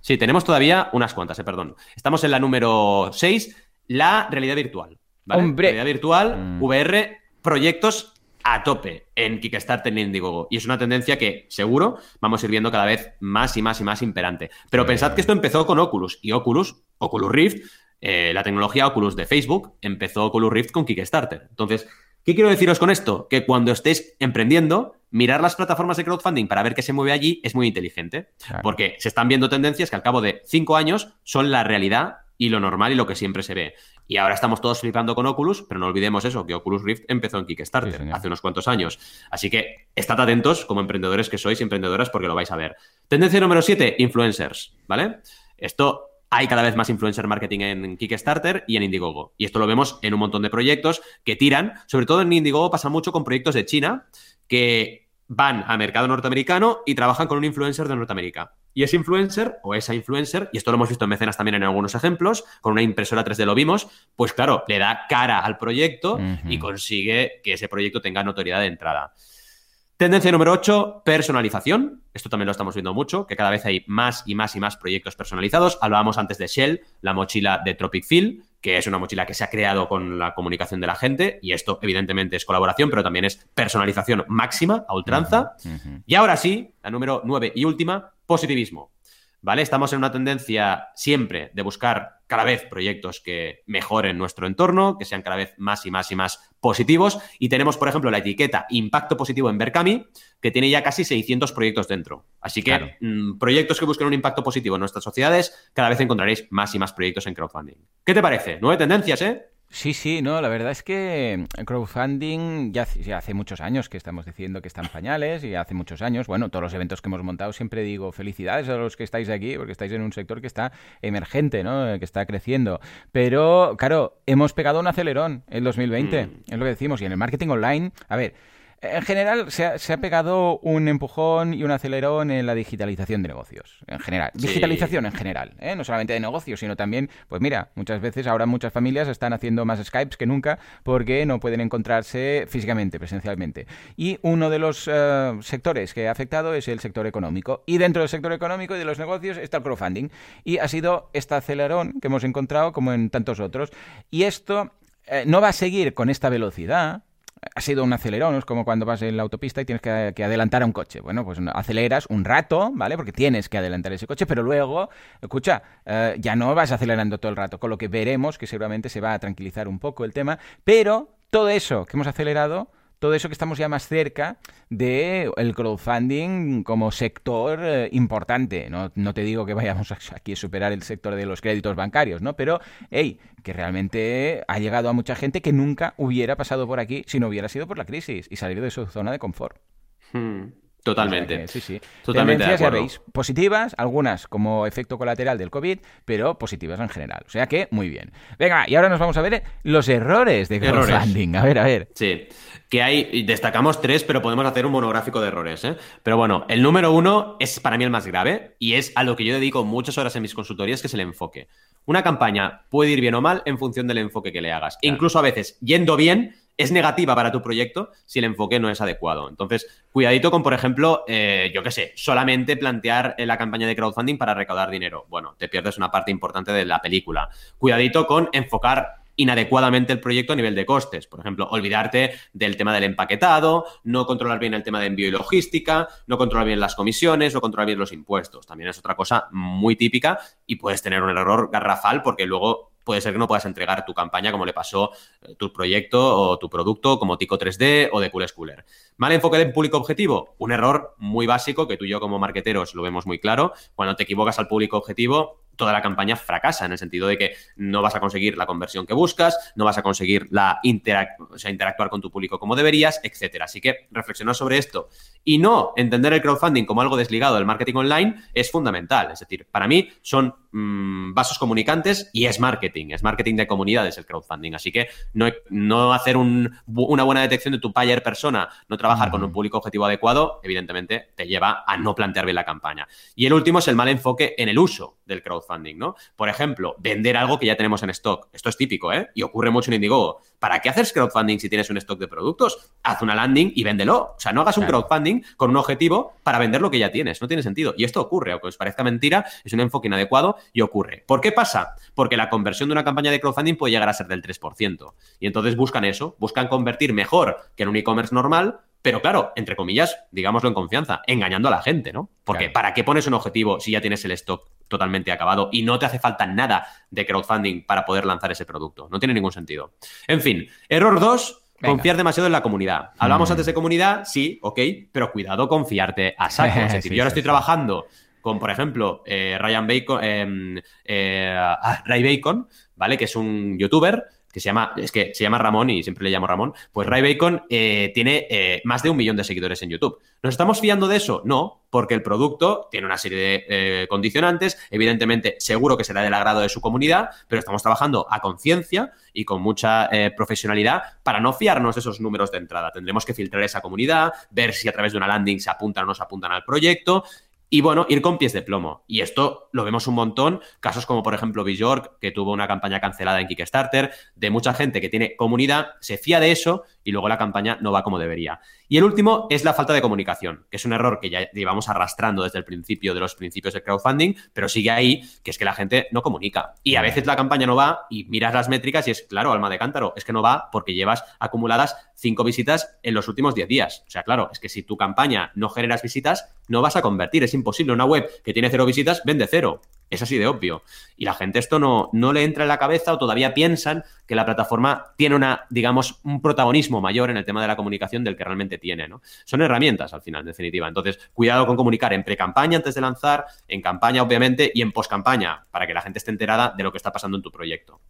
Sí, tenemos todavía unas cuantas, eh, perdón. Estamos en la número 6, la realidad virtual. Hombre. Realidad virtual, mm. VR, proyectos a tope en Kickstarter y Indiegogo. Y es una tendencia que seguro vamos a ir viendo cada vez más y más y más imperante. Pero pensad que esto empezó con Oculus y Oculus, Oculus Rift, eh, la tecnología Oculus de Facebook, empezó Oculus Rift con Kickstarter. Entonces, ¿qué quiero deciros con esto? Que cuando estéis emprendiendo, mirar las plataformas de crowdfunding para ver qué se mueve allí es muy inteligente. Porque se están viendo tendencias que al cabo de cinco años son la realidad y lo normal y lo que siempre se ve. Y ahora estamos todos flipando con Oculus, pero no olvidemos eso, que Oculus Rift empezó en Kickstarter hace unos cuantos años. Así que estad atentos como emprendedores que sois y emprendedoras porque lo vais a ver. Tendencia número 7, influencers, ¿vale? Esto hay cada vez más influencer marketing en Kickstarter y en Indiegogo. Y esto lo vemos en un montón de proyectos que tiran, sobre todo en Indiegogo pasa mucho con proyectos de China que van al mercado norteamericano y trabajan con un influencer de Norteamérica. Y ese influencer o esa influencer, y esto lo hemos visto en mecenas también en algunos ejemplos, con una impresora 3D lo vimos, pues claro, le da cara al proyecto y consigue que ese proyecto tenga notoriedad de entrada. Tendencia número 8, personalización. Esto también lo estamos viendo mucho, que cada vez hay más y más y más proyectos personalizados. Hablábamos antes de Shell, la mochila de Tropic Fill, que es una mochila que se ha creado con la comunicación de la gente, y esto evidentemente es colaboración, pero también es personalización máxima, a ultranza. Y ahora sí, la número 9 y última, positivismo. ¿Vale? Estamos en una tendencia siempre de buscar cada vez proyectos que mejoren nuestro entorno, que sean cada vez más y más y más positivos. Y tenemos, por ejemplo, la etiqueta Impacto Positivo en Berkami, que tiene ya casi 600 proyectos dentro. Así que mm, proyectos que busquen un impacto positivo en nuestras sociedades, cada vez encontraréis más y más proyectos en crowdfunding. ¿Qué te parece? Nueve tendencias, ¿eh? Sí, sí, no, la verdad es que el crowdfunding ya, hace muchos años que estamos diciendo que están pañales y hace muchos años, bueno, todos los eventos que hemos montado siempre digo felicidades a los que estáis aquí porque estáis en un sector que está emergente, ¿no? Que está creciendo. Pero, claro, hemos pegado un acelerón en 2020, mm. es lo que decimos, y en el marketing online, a ver, en general, se ha, pegado un empujón y un acelerón en la digitalización de negocios. En general. Digitalización en general. ¿eh? No solamente de negocios, sino también, pues mira, muchas veces ahora muchas familias están haciendo más Skypes que nunca porque no pueden encontrarse físicamente, presencialmente. Y uno de los eh, sectores que ha afectado es el sector económico. Y dentro del sector económico y de los negocios está el crowdfunding. Y ha sido este acelerón que hemos encontrado como en tantos otros. Y esto eh, no va a seguir con esta velocidad ha sido un acelerón, es como cuando vas en la autopista y tienes que, adelantar a un coche. Bueno, pues aceleras un rato, ¿vale? Porque tienes que adelantar ese coche, pero luego, escucha, eh, ya no vas acelerando todo el rato, con lo que veremos que seguramente se va a tranquilizar un poco el tema, pero todo eso que hemos acelerado todo eso que estamos ya más cerca del el crowdfunding como sector eh, importante. ¿no? no te digo que vayamos aquí a superar el sector de los créditos bancarios, ¿no? Pero, hey, que realmente ha llegado a mucha gente que nunca hubiera pasado por aquí si no hubiera sido por la crisis y salir de su zona de confort. Hmm. Totalmente. sí, sí. Totalmente. Tendencias, ya veis, positivas, algunas como efecto colateral del COVID, pero positivas en general. O sea que, muy bien. Venga, y ahora nos vamos a ver los errores de crowdfunding. A ver, a ver. Sí, que hay, destacamos tres, pero podemos hacer un monográfico de errores. ¿eh? Pero bueno, el número uno es para mí el más grave y es a lo que yo dedico muchas horas en mis consultorías, que es el enfoque. Una campaña puede ir bien o mal en función del enfoque que le hagas. Incluso a veces, yendo bien, es negativa para tu proyecto si el enfoque no es adecuado. Entonces, cuidadito con, por ejemplo, eh, yo qué sé, solamente plantear la campaña de crowdfunding para recaudar dinero. Bueno, te pierdes una parte importante de la película. Cuidadito con enfocar inadecuadamente el proyecto a nivel de costes. Por ejemplo, olvidarte del tema del empaquetado, no controlar bien el tema de envío y logística, no controlar bien las comisiones, no controlar bien los impuestos. También es otra cosa muy típica y puedes tener un error garrafal porque luego puede ser que no puedas entregar tu campaña como le pasó eh, tu proyecto o tu producto como Tico 3D o de Cool Schooler. ¿Mal enfoque del público objetivo? Un error muy básico que tú y yo como marqueteros lo vemos muy claro. Cuando te equivocas al público objetivo, toda la campaña fracasa en el sentido de que no vas a conseguir la conversión que buscas, no vas a conseguir la interactuar con tu público como deberías, etcétera. Así que reflexionar sobre esto y no entender el crowdfunding como algo desligado del marketing online es fundamental. Es decir, para mí son mm, vasos comunicantes y es marketing, es marketing de comunidades el crowdfunding. Así que no, no hacer una buena detección de tu buyer persona, no trabajar con un público objetivo adecuado, evidentemente te lleva a no plantear bien la campaña. Y el último es el mal enfoque en el uso del crowdfunding, ¿no? Por ejemplo, vender algo que ya tenemos en stock. Esto es típico, ¿eh? Y ocurre mucho en Indiegogo. ¿Para qué haces crowdfunding si tienes un stock de productos? Haz una landing y véndelo. O sea, no hagas un crowdfunding con un objetivo para vender lo que ya tienes. No tiene sentido. Y esto ocurre, aunque os parezca mentira, es un enfoque inadecuado y ocurre. ¿Por qué pasa? Porque la conversión de una campaña de crowdfunding puede llegar a ser del 3%. Y entonces buscan eso, buscan convertir mejor que en un e-commerce normal, pero claro, entre comillas, digámoslo en confianza, engañando a la gente, ¿no? Porque ¿para qué pones un objetivo si ya tienes el stock totalmente acabado y no te hace falta nada de crowdfunding para poder lanzar ese producto? No tiene ningún sentido. En fin, error 2, Confiar demasiado en la comunidad. Hablamos mm. antes de comunidad, sí, ok, pero cuidado confiarte a saco. Es decir, yo ahora estoy trabajando con, por ejemplo, eh, Ryan Bacon, em, eh, ah, Ray Bacon, ¿vale? Que es un youtuber que se llama, es que se llama Ramón y siempre le llamo Ramón, pues Ray Bacon eh, tiene eh, más de un millón de seguidores en YouTube. ¿Nos estamos fiando de eso? No, porque el producto tiene una serie de eh, condicionantes, evidentemente seguro que será del agrado de su comunidad, pero estamos trabajando a conciencia y con mucha profesionalidad para no fiarnos de esos números de entrada. Tendremos que filtrar esa comunidad, ver si a través de una landing se apuntan o no se apuntan al proyecto y bueno, ir con pies de plomo. Y esto lo vemos un montón. Casos como, por ejemplo, Bjork, que tuvo una campaña cancelada en Kickstarter, de mucha gente que tiene comunidad, se fía de eso y luego la campaña no va como debería. Y el último es la falta de comunicación, que es un error que ya llevamos arrastrando desde el principio de los principios del crowdfunding, pero sigue ahí, que es que la gente no comunica. Y a veces la campaña no va y miras las métricas y es, claro, alma de cántaro, es que no va porque llevas acumuladas cinco visitas en los últimos 10 días. O sea, claro, es que si tu campaña no generas visitas, no vas a convertir, es imposible. Una web que tiene cero visitas vende cero. Es así de obvio. Y la gente esto no, no le entra en la cabeza o todavía piensan que la plataforma tiene una, digamos, un protagonismo mayor en el tema de la comunicación del que realmente tiene, ¿no? Son herramientas al final, en definitiva. Entonces, cuidado con comunicar en pre-campaña antes de lanzar, en campaña, obviamente, y en post-campaña, para que la gente esté enterada de lo que está pasando en tu proyecto.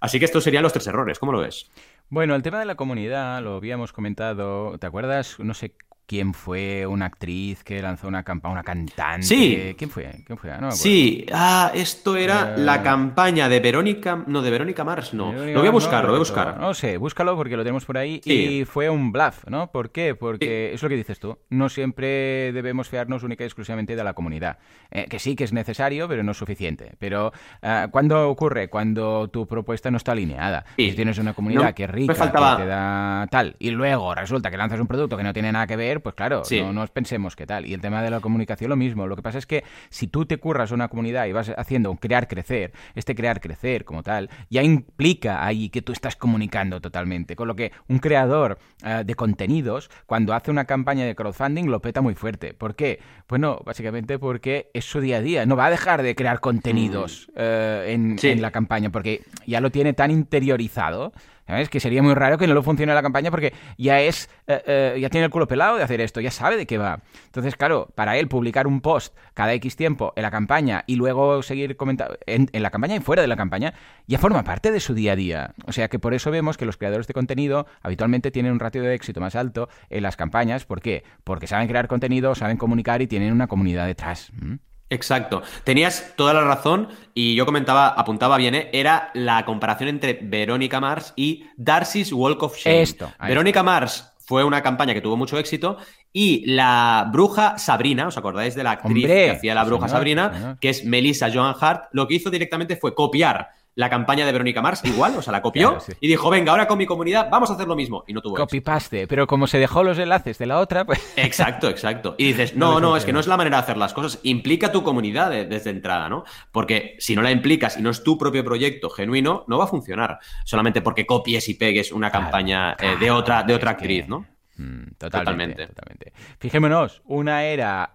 Así que estos serían los tres errores. ¿Cómo lo ves? Bueno, el tema de la comunidad lo habíamos comentado. ¿Te acuerdas? No sé quién fue una actriz que lanzó una campaña, una cantante. Sí. ¿Quién fue? ¿Quién fue? No sí, ah, esto era Eh, la campaña de Verónica, no, de Verónica Mars, no. Verónica, Lo voy a no, buscar, lo voy a buscar. No sé, búscalo porque lo tenemos por ahí. Sí. Y fue un bluff, ¿no? ¿Por qué? Porque es lo que dices tú. No siempre debemos fiarnos única y exclusivamente de la comunidad. Eh, que sí que es necesario, pero no es suficiente. Pero, ah, ¿cuándo ocurre? Cuando tu propuesta no está alineada. Sí. Si tienes una comunidad No, que es rica, faltaba- que te da tal, y luego resulta que lanzas un producto que no tiene nada que ver, pues claro, Sí. no nos pensemos que tal. Y el tema de la comunicación lo mismo. Lo que pasa es que si tú te curras una comunidad y vas haciendo un crear crecer, este crear crecer como tal, ya implica ahí que tú estás comunicando totalmente. Con lo que un creador eh, de contenidos, cuando hace una campaña de crowdfunding, lo peta muy fuerte. ¿Por qué? Bueno, básicamente porque es su día a día. No va a dejar de crear contenidos eh, en, Sí. en la campaña porque ya lo tiene tan interiorizado. ¿Sabes? Que sería muy raro que no lo funcione la campaña porque ya es, eh, eh, ya tiene el culo pelado de hacer esto, ya sabe de qué va. Entonces, claro, para él publicar un post cada X tiempo en la campaña y luego seguir comentando en, la campaña y fuera de la campaña, ya forma parte de su día a día. O sea que por eso vemos que los creadores de contenido habitualmente tienen un ratio de éxito más alto en las campañas. ¿Por qué? Porque saben crear contenido, saben comunicar y tienen una comunidad detrás. ¿Mm? Exacto. Tenías toda la razón y yo comentaba, apuntaba bien, ¿eh? era la comparación entre Verónica Mars y Darcy's Walk of Shame. Esto, Verónica Mars fue una campaña que tuvo mucho éxito y la bruja Sabrina, ¿os acordáis de la actriz Hombre, que hacía la bruja señor, Sabrina? señor. Que es Melissa Joan Hart. Lo que hizo directamente fue copiar la campaña de Verónica Mars, igual, o sea, la copió Claro, sí. y dijo, venga, ahora con mi comunidad vamos a hacer lo mismo. Y no tuvo. Copy-paste, pero como se dejó los enlaces de la otra, pues... Exacto, exacto. Y dices, No no, es que no es la manera de hacer las cosas. Implica tu comunidad de- desde entrada, ¿no? Porque si no la implicas y no es tu propio proyecto genuino, no va a funcionar. Solamente porque copies y pegues una Claro, campaña eh, de otra, de otra que- actriz, ¿no? Mm, totalmente, Totalmente. totalmente. Fijémonos, una era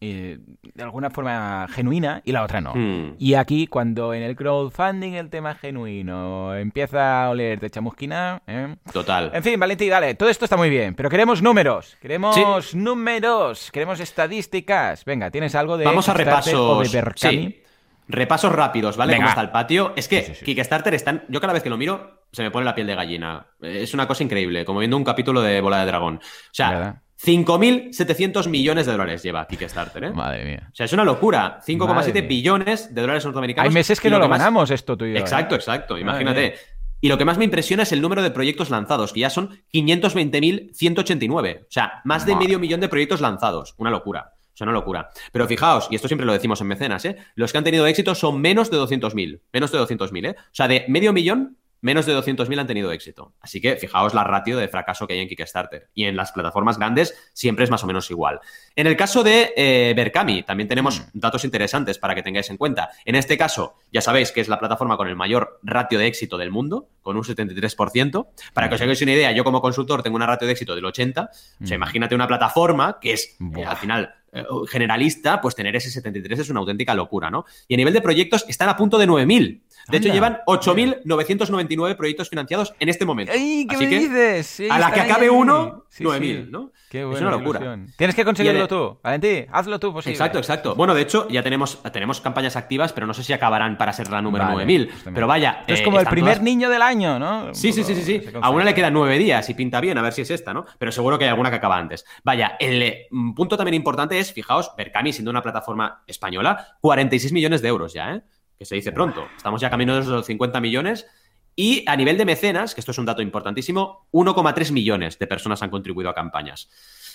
eh, de alguna forma genuina y la otra no. Hmm. Y aquí, cuando en el crowdfunding el tema genuino empieza a oler de chamusquina, ¿eh? Total. En fin, Valentín, dale, todo esto está muy bien, pero queremos números, queremos números, queremos estadísticas. Venga, ¿tienes algo de Vamos a o de repasos. Sí. Repasos rápidos, ¿vale? Venga. ¿Cómo está el patio? Es que Sí, sí, sí. Kickstarter están. Yo cada vez que lo miro, se me pone la piel de gallina. Es una cosa increíble, como viendo un capítulo de Bola de Dragón. O sea, ¿Verdad? 5.700 millones de dólares lleva Kickstarter, ¿eh? Madre mía. O sea, es una locura. 5,7 Madre mía. billones de dólares norteamericanos. Hay meses que no lo más- ganamos esto tú y yo. ¿eh? Exacto, exacto. Madre Imagínate. mía. Y lo que más me impresiona es el número de proyectos lanzados, que ya son 520.189. O sea, más de Madre. medio millón de proyectos lanzados. Una locura. O sea, una locura. Pero fijaos, y esto siempre lo decimos en mecenas, ¿eh? Los que han tenido éxito son menos de 200.000. Menos de 200.000, ¿eh? O sea, de medio millón, menos de 200.000 han tenido éxito. Así que fijaos la ratio de fracaso que hay en Kickstarter. Y en las plataformas grandes siempre es más o menos igual. En el caso de eh, Berkami, también tenemos datos interesantes para que tengáis en cuenta. En este caso, ya sabéis que es la plataforma con el mayor ratio de éxito del mundo, con un 73%. Para que os hagáis una idea, yo como consultor tengo una ratio de éxito del 80%. O sea, Mm. imagínate una plataforma que es, eh, al final, generalista, pues tener ese 73 es una auténtica locura, ¿no? Y a nivel de proyectos están a punto de 9.000. De hecho, llevan 8.999 proyectos financiados en este momento. ¡Ay, qué Así me dices! Sí, a la que acabe ahí. uno, Sí, 9.000, sí. ¿no? Qué Es buena una locura. ilusión. Tienes que conseguirlo en- tú, Valentín. Hazlo tú posible. Exacto, exacto. Bueno, de hecho, ya tenemos, tenemos campañas activas, pero no sé si acabarán para ser la número Vale, 9000. justamente. Pero vaya. Es eh, como el primer todas- niño del año, ¿no? Sí, sí, sí, sí, sí. A una le quedan nueve días y pinta bien, a ver si es esta, ¿no? Pero seguro que hay alguna que acaba antes. Vaya, el eh, punto también importante es, fijaos, Berkami siendo una plataforma española, 46 millones de euros ya, ¿eh? Que se dice pronto. Estamos ya camino de los 50 millones. Y a nivel de mecenas, que esto es un dato importantísimo, 1,3 millones de personas han contribuido a campañas.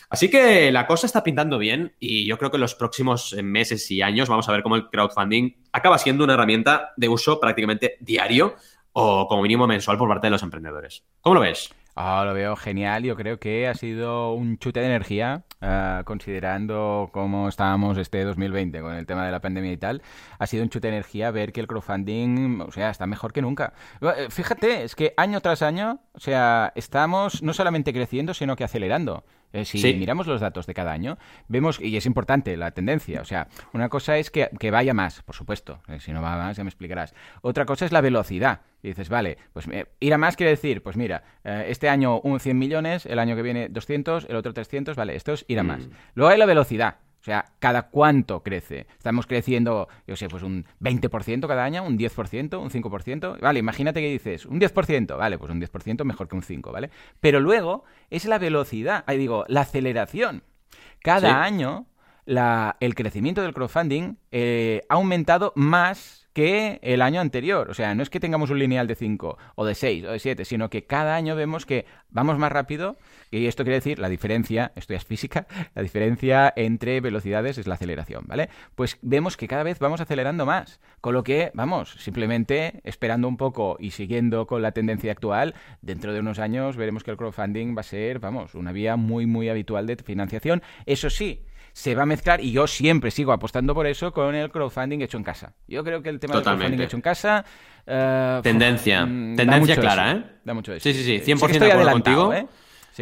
Así que la cosa está pintando bien y yo creo que en los próximos meses y años vamos a ver cómo el crowdfunding acaba siendo una herramienta de uso prácticamente diario o como mínimo mensual por parte de los emprendedores. ¿Cómo lo ves? Ah, lo veo genial. Yo creo que ha sido un chute de energía, uh, considerando cómo estábamos este 2020 con el tema de la pandemia y tal. Ha sido un chute de energía ver que el crowdfunding, o sea, está mejor que nunca. Eh, fíjate, es que año tras año, o sea, estamos no solamente creciendo, sino que acelerando. Eh, si miramos los datos de cada año, vemos, y es importante la tendencia, o sea, una cosa es que, que vaya más, por supuesto, eh, si no va más ya me explicarás. Otra cosa es la velocidad. Y dices, vale, pues ir a más quiere decir, pues mira, eh, este año un 100 millones, el año que viene 200, el otro 300, vale, esto es ir a más. Mm. Luego hay la velocidad. O sea, ¿cada cuánto crece? Estamos creciendo, yo sé, pues un 20% cada año, un 10%, un 5%. Vale, imagínate que dices, un 10%, vale, pues un 10% mejor que un 5, ¿vale? Pero luego es la velocidad, ahí digo, la aceleración. Cada año la, el crecimiento del crowdfunding eh, ha aumentado más que el año anterior. O sea, no es que tengamos un lineal de 5 o de 6 o de 7, sino que cada año vemos que vamos más rápido y esto quiere decir la diferencia, esto ya es física, la diferencia entre velocidades es la aceleración, ¿vale? Pues vemos que cada vez vamos acelerando más, con lo que, vamos, simplemente esperando un poco y siguiendo con la tendencia actual, dentro de unos años veremos que el crowdfunding va a ser, vamos, una vía muy, muy habitual de financiación. Eso sí, se va a mezclar, y yo siempre sigo apostando por eso, con el crowdfunding hecho en casa. Yo creo que el tema del crowdfunding hecho en casa... Uh, Tendencia. Mm, Tendencia clara, ¿eh? Da mucho eso. Sí, sí, sí. 100% de acuerdo contigo. ¿eh?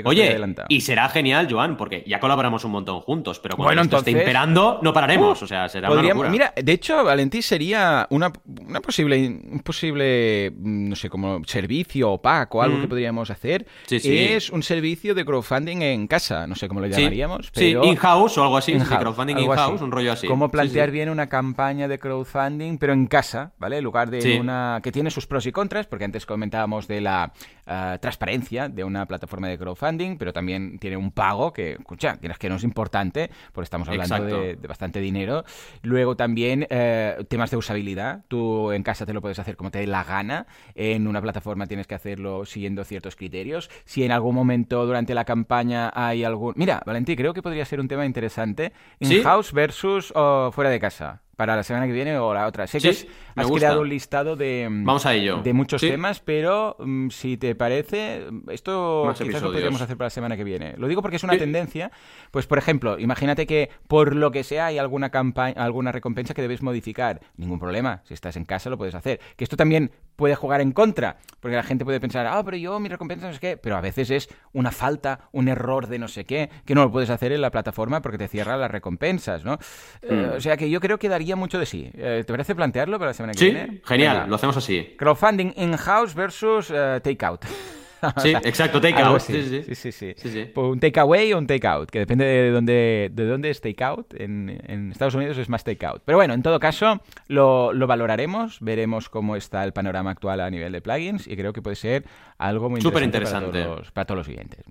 Oye, y será genial, Joan, porque ya colaboramos un montón juntos, pero cuando bueno, esté imperando, no pararemos. o sea, será una locura. Mira, de hecho, Valentí sería una, una, posible, un posible, mm, no sé, como servicio opaco, algo que mm. podríamos hacer. Sí, sí. Es un servicio de crowdfunding en casa, no sé cómo lo llamaríamos. Sí, in-house o algo así. crowdfunding in-house, un rollo así. Cómo plantear bien una campaña de crowdfunding, pero en casa, ¿vale? En lugar de una que tiene sus pros y contras, porque antes comentábamos de la uh, transparencia de una plataforma de crowdfunding pero también tiene un pago que, escucha, tienes que no es importante, porque estamos hablando de, bastante dinero. Luego también eh, temas de usabilidad. Tú en casa te lo puedes hacer como te dé la gana. En una plataforma tienes que hacerlo siguiendo ciertos criterios. Si en algún momento durante la campaña hay algún... Mira, Valentí, creo que podría ser un tema interesante. In-house versus fuera de casa para la semana que viene o la otra. Sé que has creado un listado de, Vamos a ello. de muchos temas, pero mm, si te parece, esto quizás lo podríamos hacer para la semana que viene. Lo digo porque es una tendencia. Pues, por ejemplo, imagínate que por lo que sea hay alguna campaña, alguna recompensa que debes modificar. Ningún problema. Si estás en casa lo puedes hacer. Que esto también puede jugar en contra, porque la gente puede pensar, ah, pero yo mi recompensa no sé qué, pero a veces es una falta, un error de no sé qué, que no lo puedes hacer en la plataforma porque te cierra las recompensas, ¿no? Mm. o sea que yo creo que daría mucho de sí. Eh, ¿Te parece plantearlo para la semana que viene? Sí, genial, lo hacemos así. Crowdfunding in-house versus uh, take-out. Sí, exacto, take out. Sí, sí, sí. sí, sí. Pues un take away o un take out, que depende de dónde, de dónde es take out. En, en Estados Unidos es más take out. Pero bueno, en todo caso, lo, lo, valoraremos, veremos cómo está el panorama actual a nivel de plugins y creo que puede ser algo muy interesante, Para, todos los, para todos los siguientes.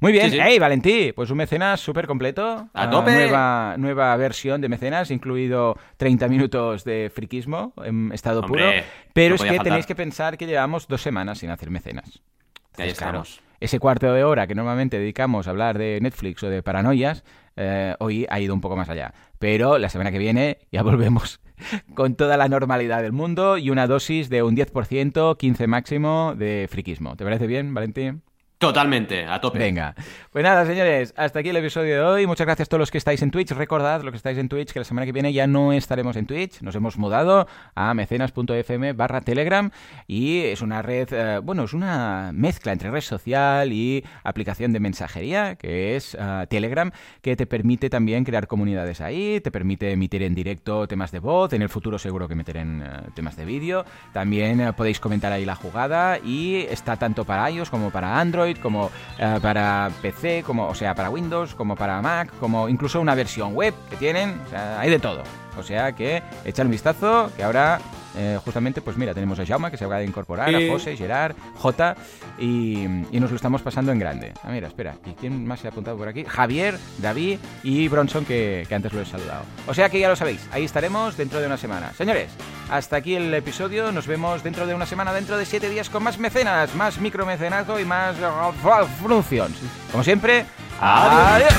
Muy bien, hey Valentí, pues un mecenas súper completo. A tope. nueva, nueva versión de mecenas, incluido 30 minutos de friquismo en estado puro. Pero es que tenéis que pensar que llevamos dos semanas sin hacer mecenas. Ahí estamos. ese cuarto de hora que normalmente dedicamos a hablar de Netflix o de paranoias, eh, hoy ha ido un poco más allá. Pero la semana que viene ya volvemos con toda la normalidad del mundo y una dosis de un 10%, 15 máximo de friquismo. ¿Te parece bien, Valentín? Totalmente, a tope. Venga. Pues nada, señores, hasta aquí el episodio de hoy. Muchas gracias a todos los que estáis en Twitch. Recordad, los que estáis en Twitch, que la semana que viene ya no estaremos en Twitch. Nos hemos mudado a mecenas.fm barra Telegram y es una red, eh, bueno, es una mezcla entre red social y aplicación de mensajería, que es eh, Telegram, que te permite también crear comunidades ahí, te permite emitir en directo temas de voz, en el futuro seguro que meter en eh, temas de vídeo. También podéis comentar ahí la jugada y está tanto para iOS como para Android como eh, para PC, como, o sea, para Windows, como para Mac, como incluso una versión web que tienen, o sea, hay de todo. O sea que echar un vistazo, que ahora eh, justamente, pues mira, tenemos a Jauma que se acaba de incorporar, a José, Gerard, J y, nos lo estamos pasando en grande. Ah, mira, espera, ¿y quién más se ha apuntado por aquí? Javier, David y Bronson que, que antes lo he saludado. O sea que ya lo sabéis, ahí estaremos dentro de una semana. Señores, hasta aquí el episodio, nos vemos dentro de una semana, dentro de siete días con más mecenas, más micromecenazgo y más funciones. Como siempre, adiós.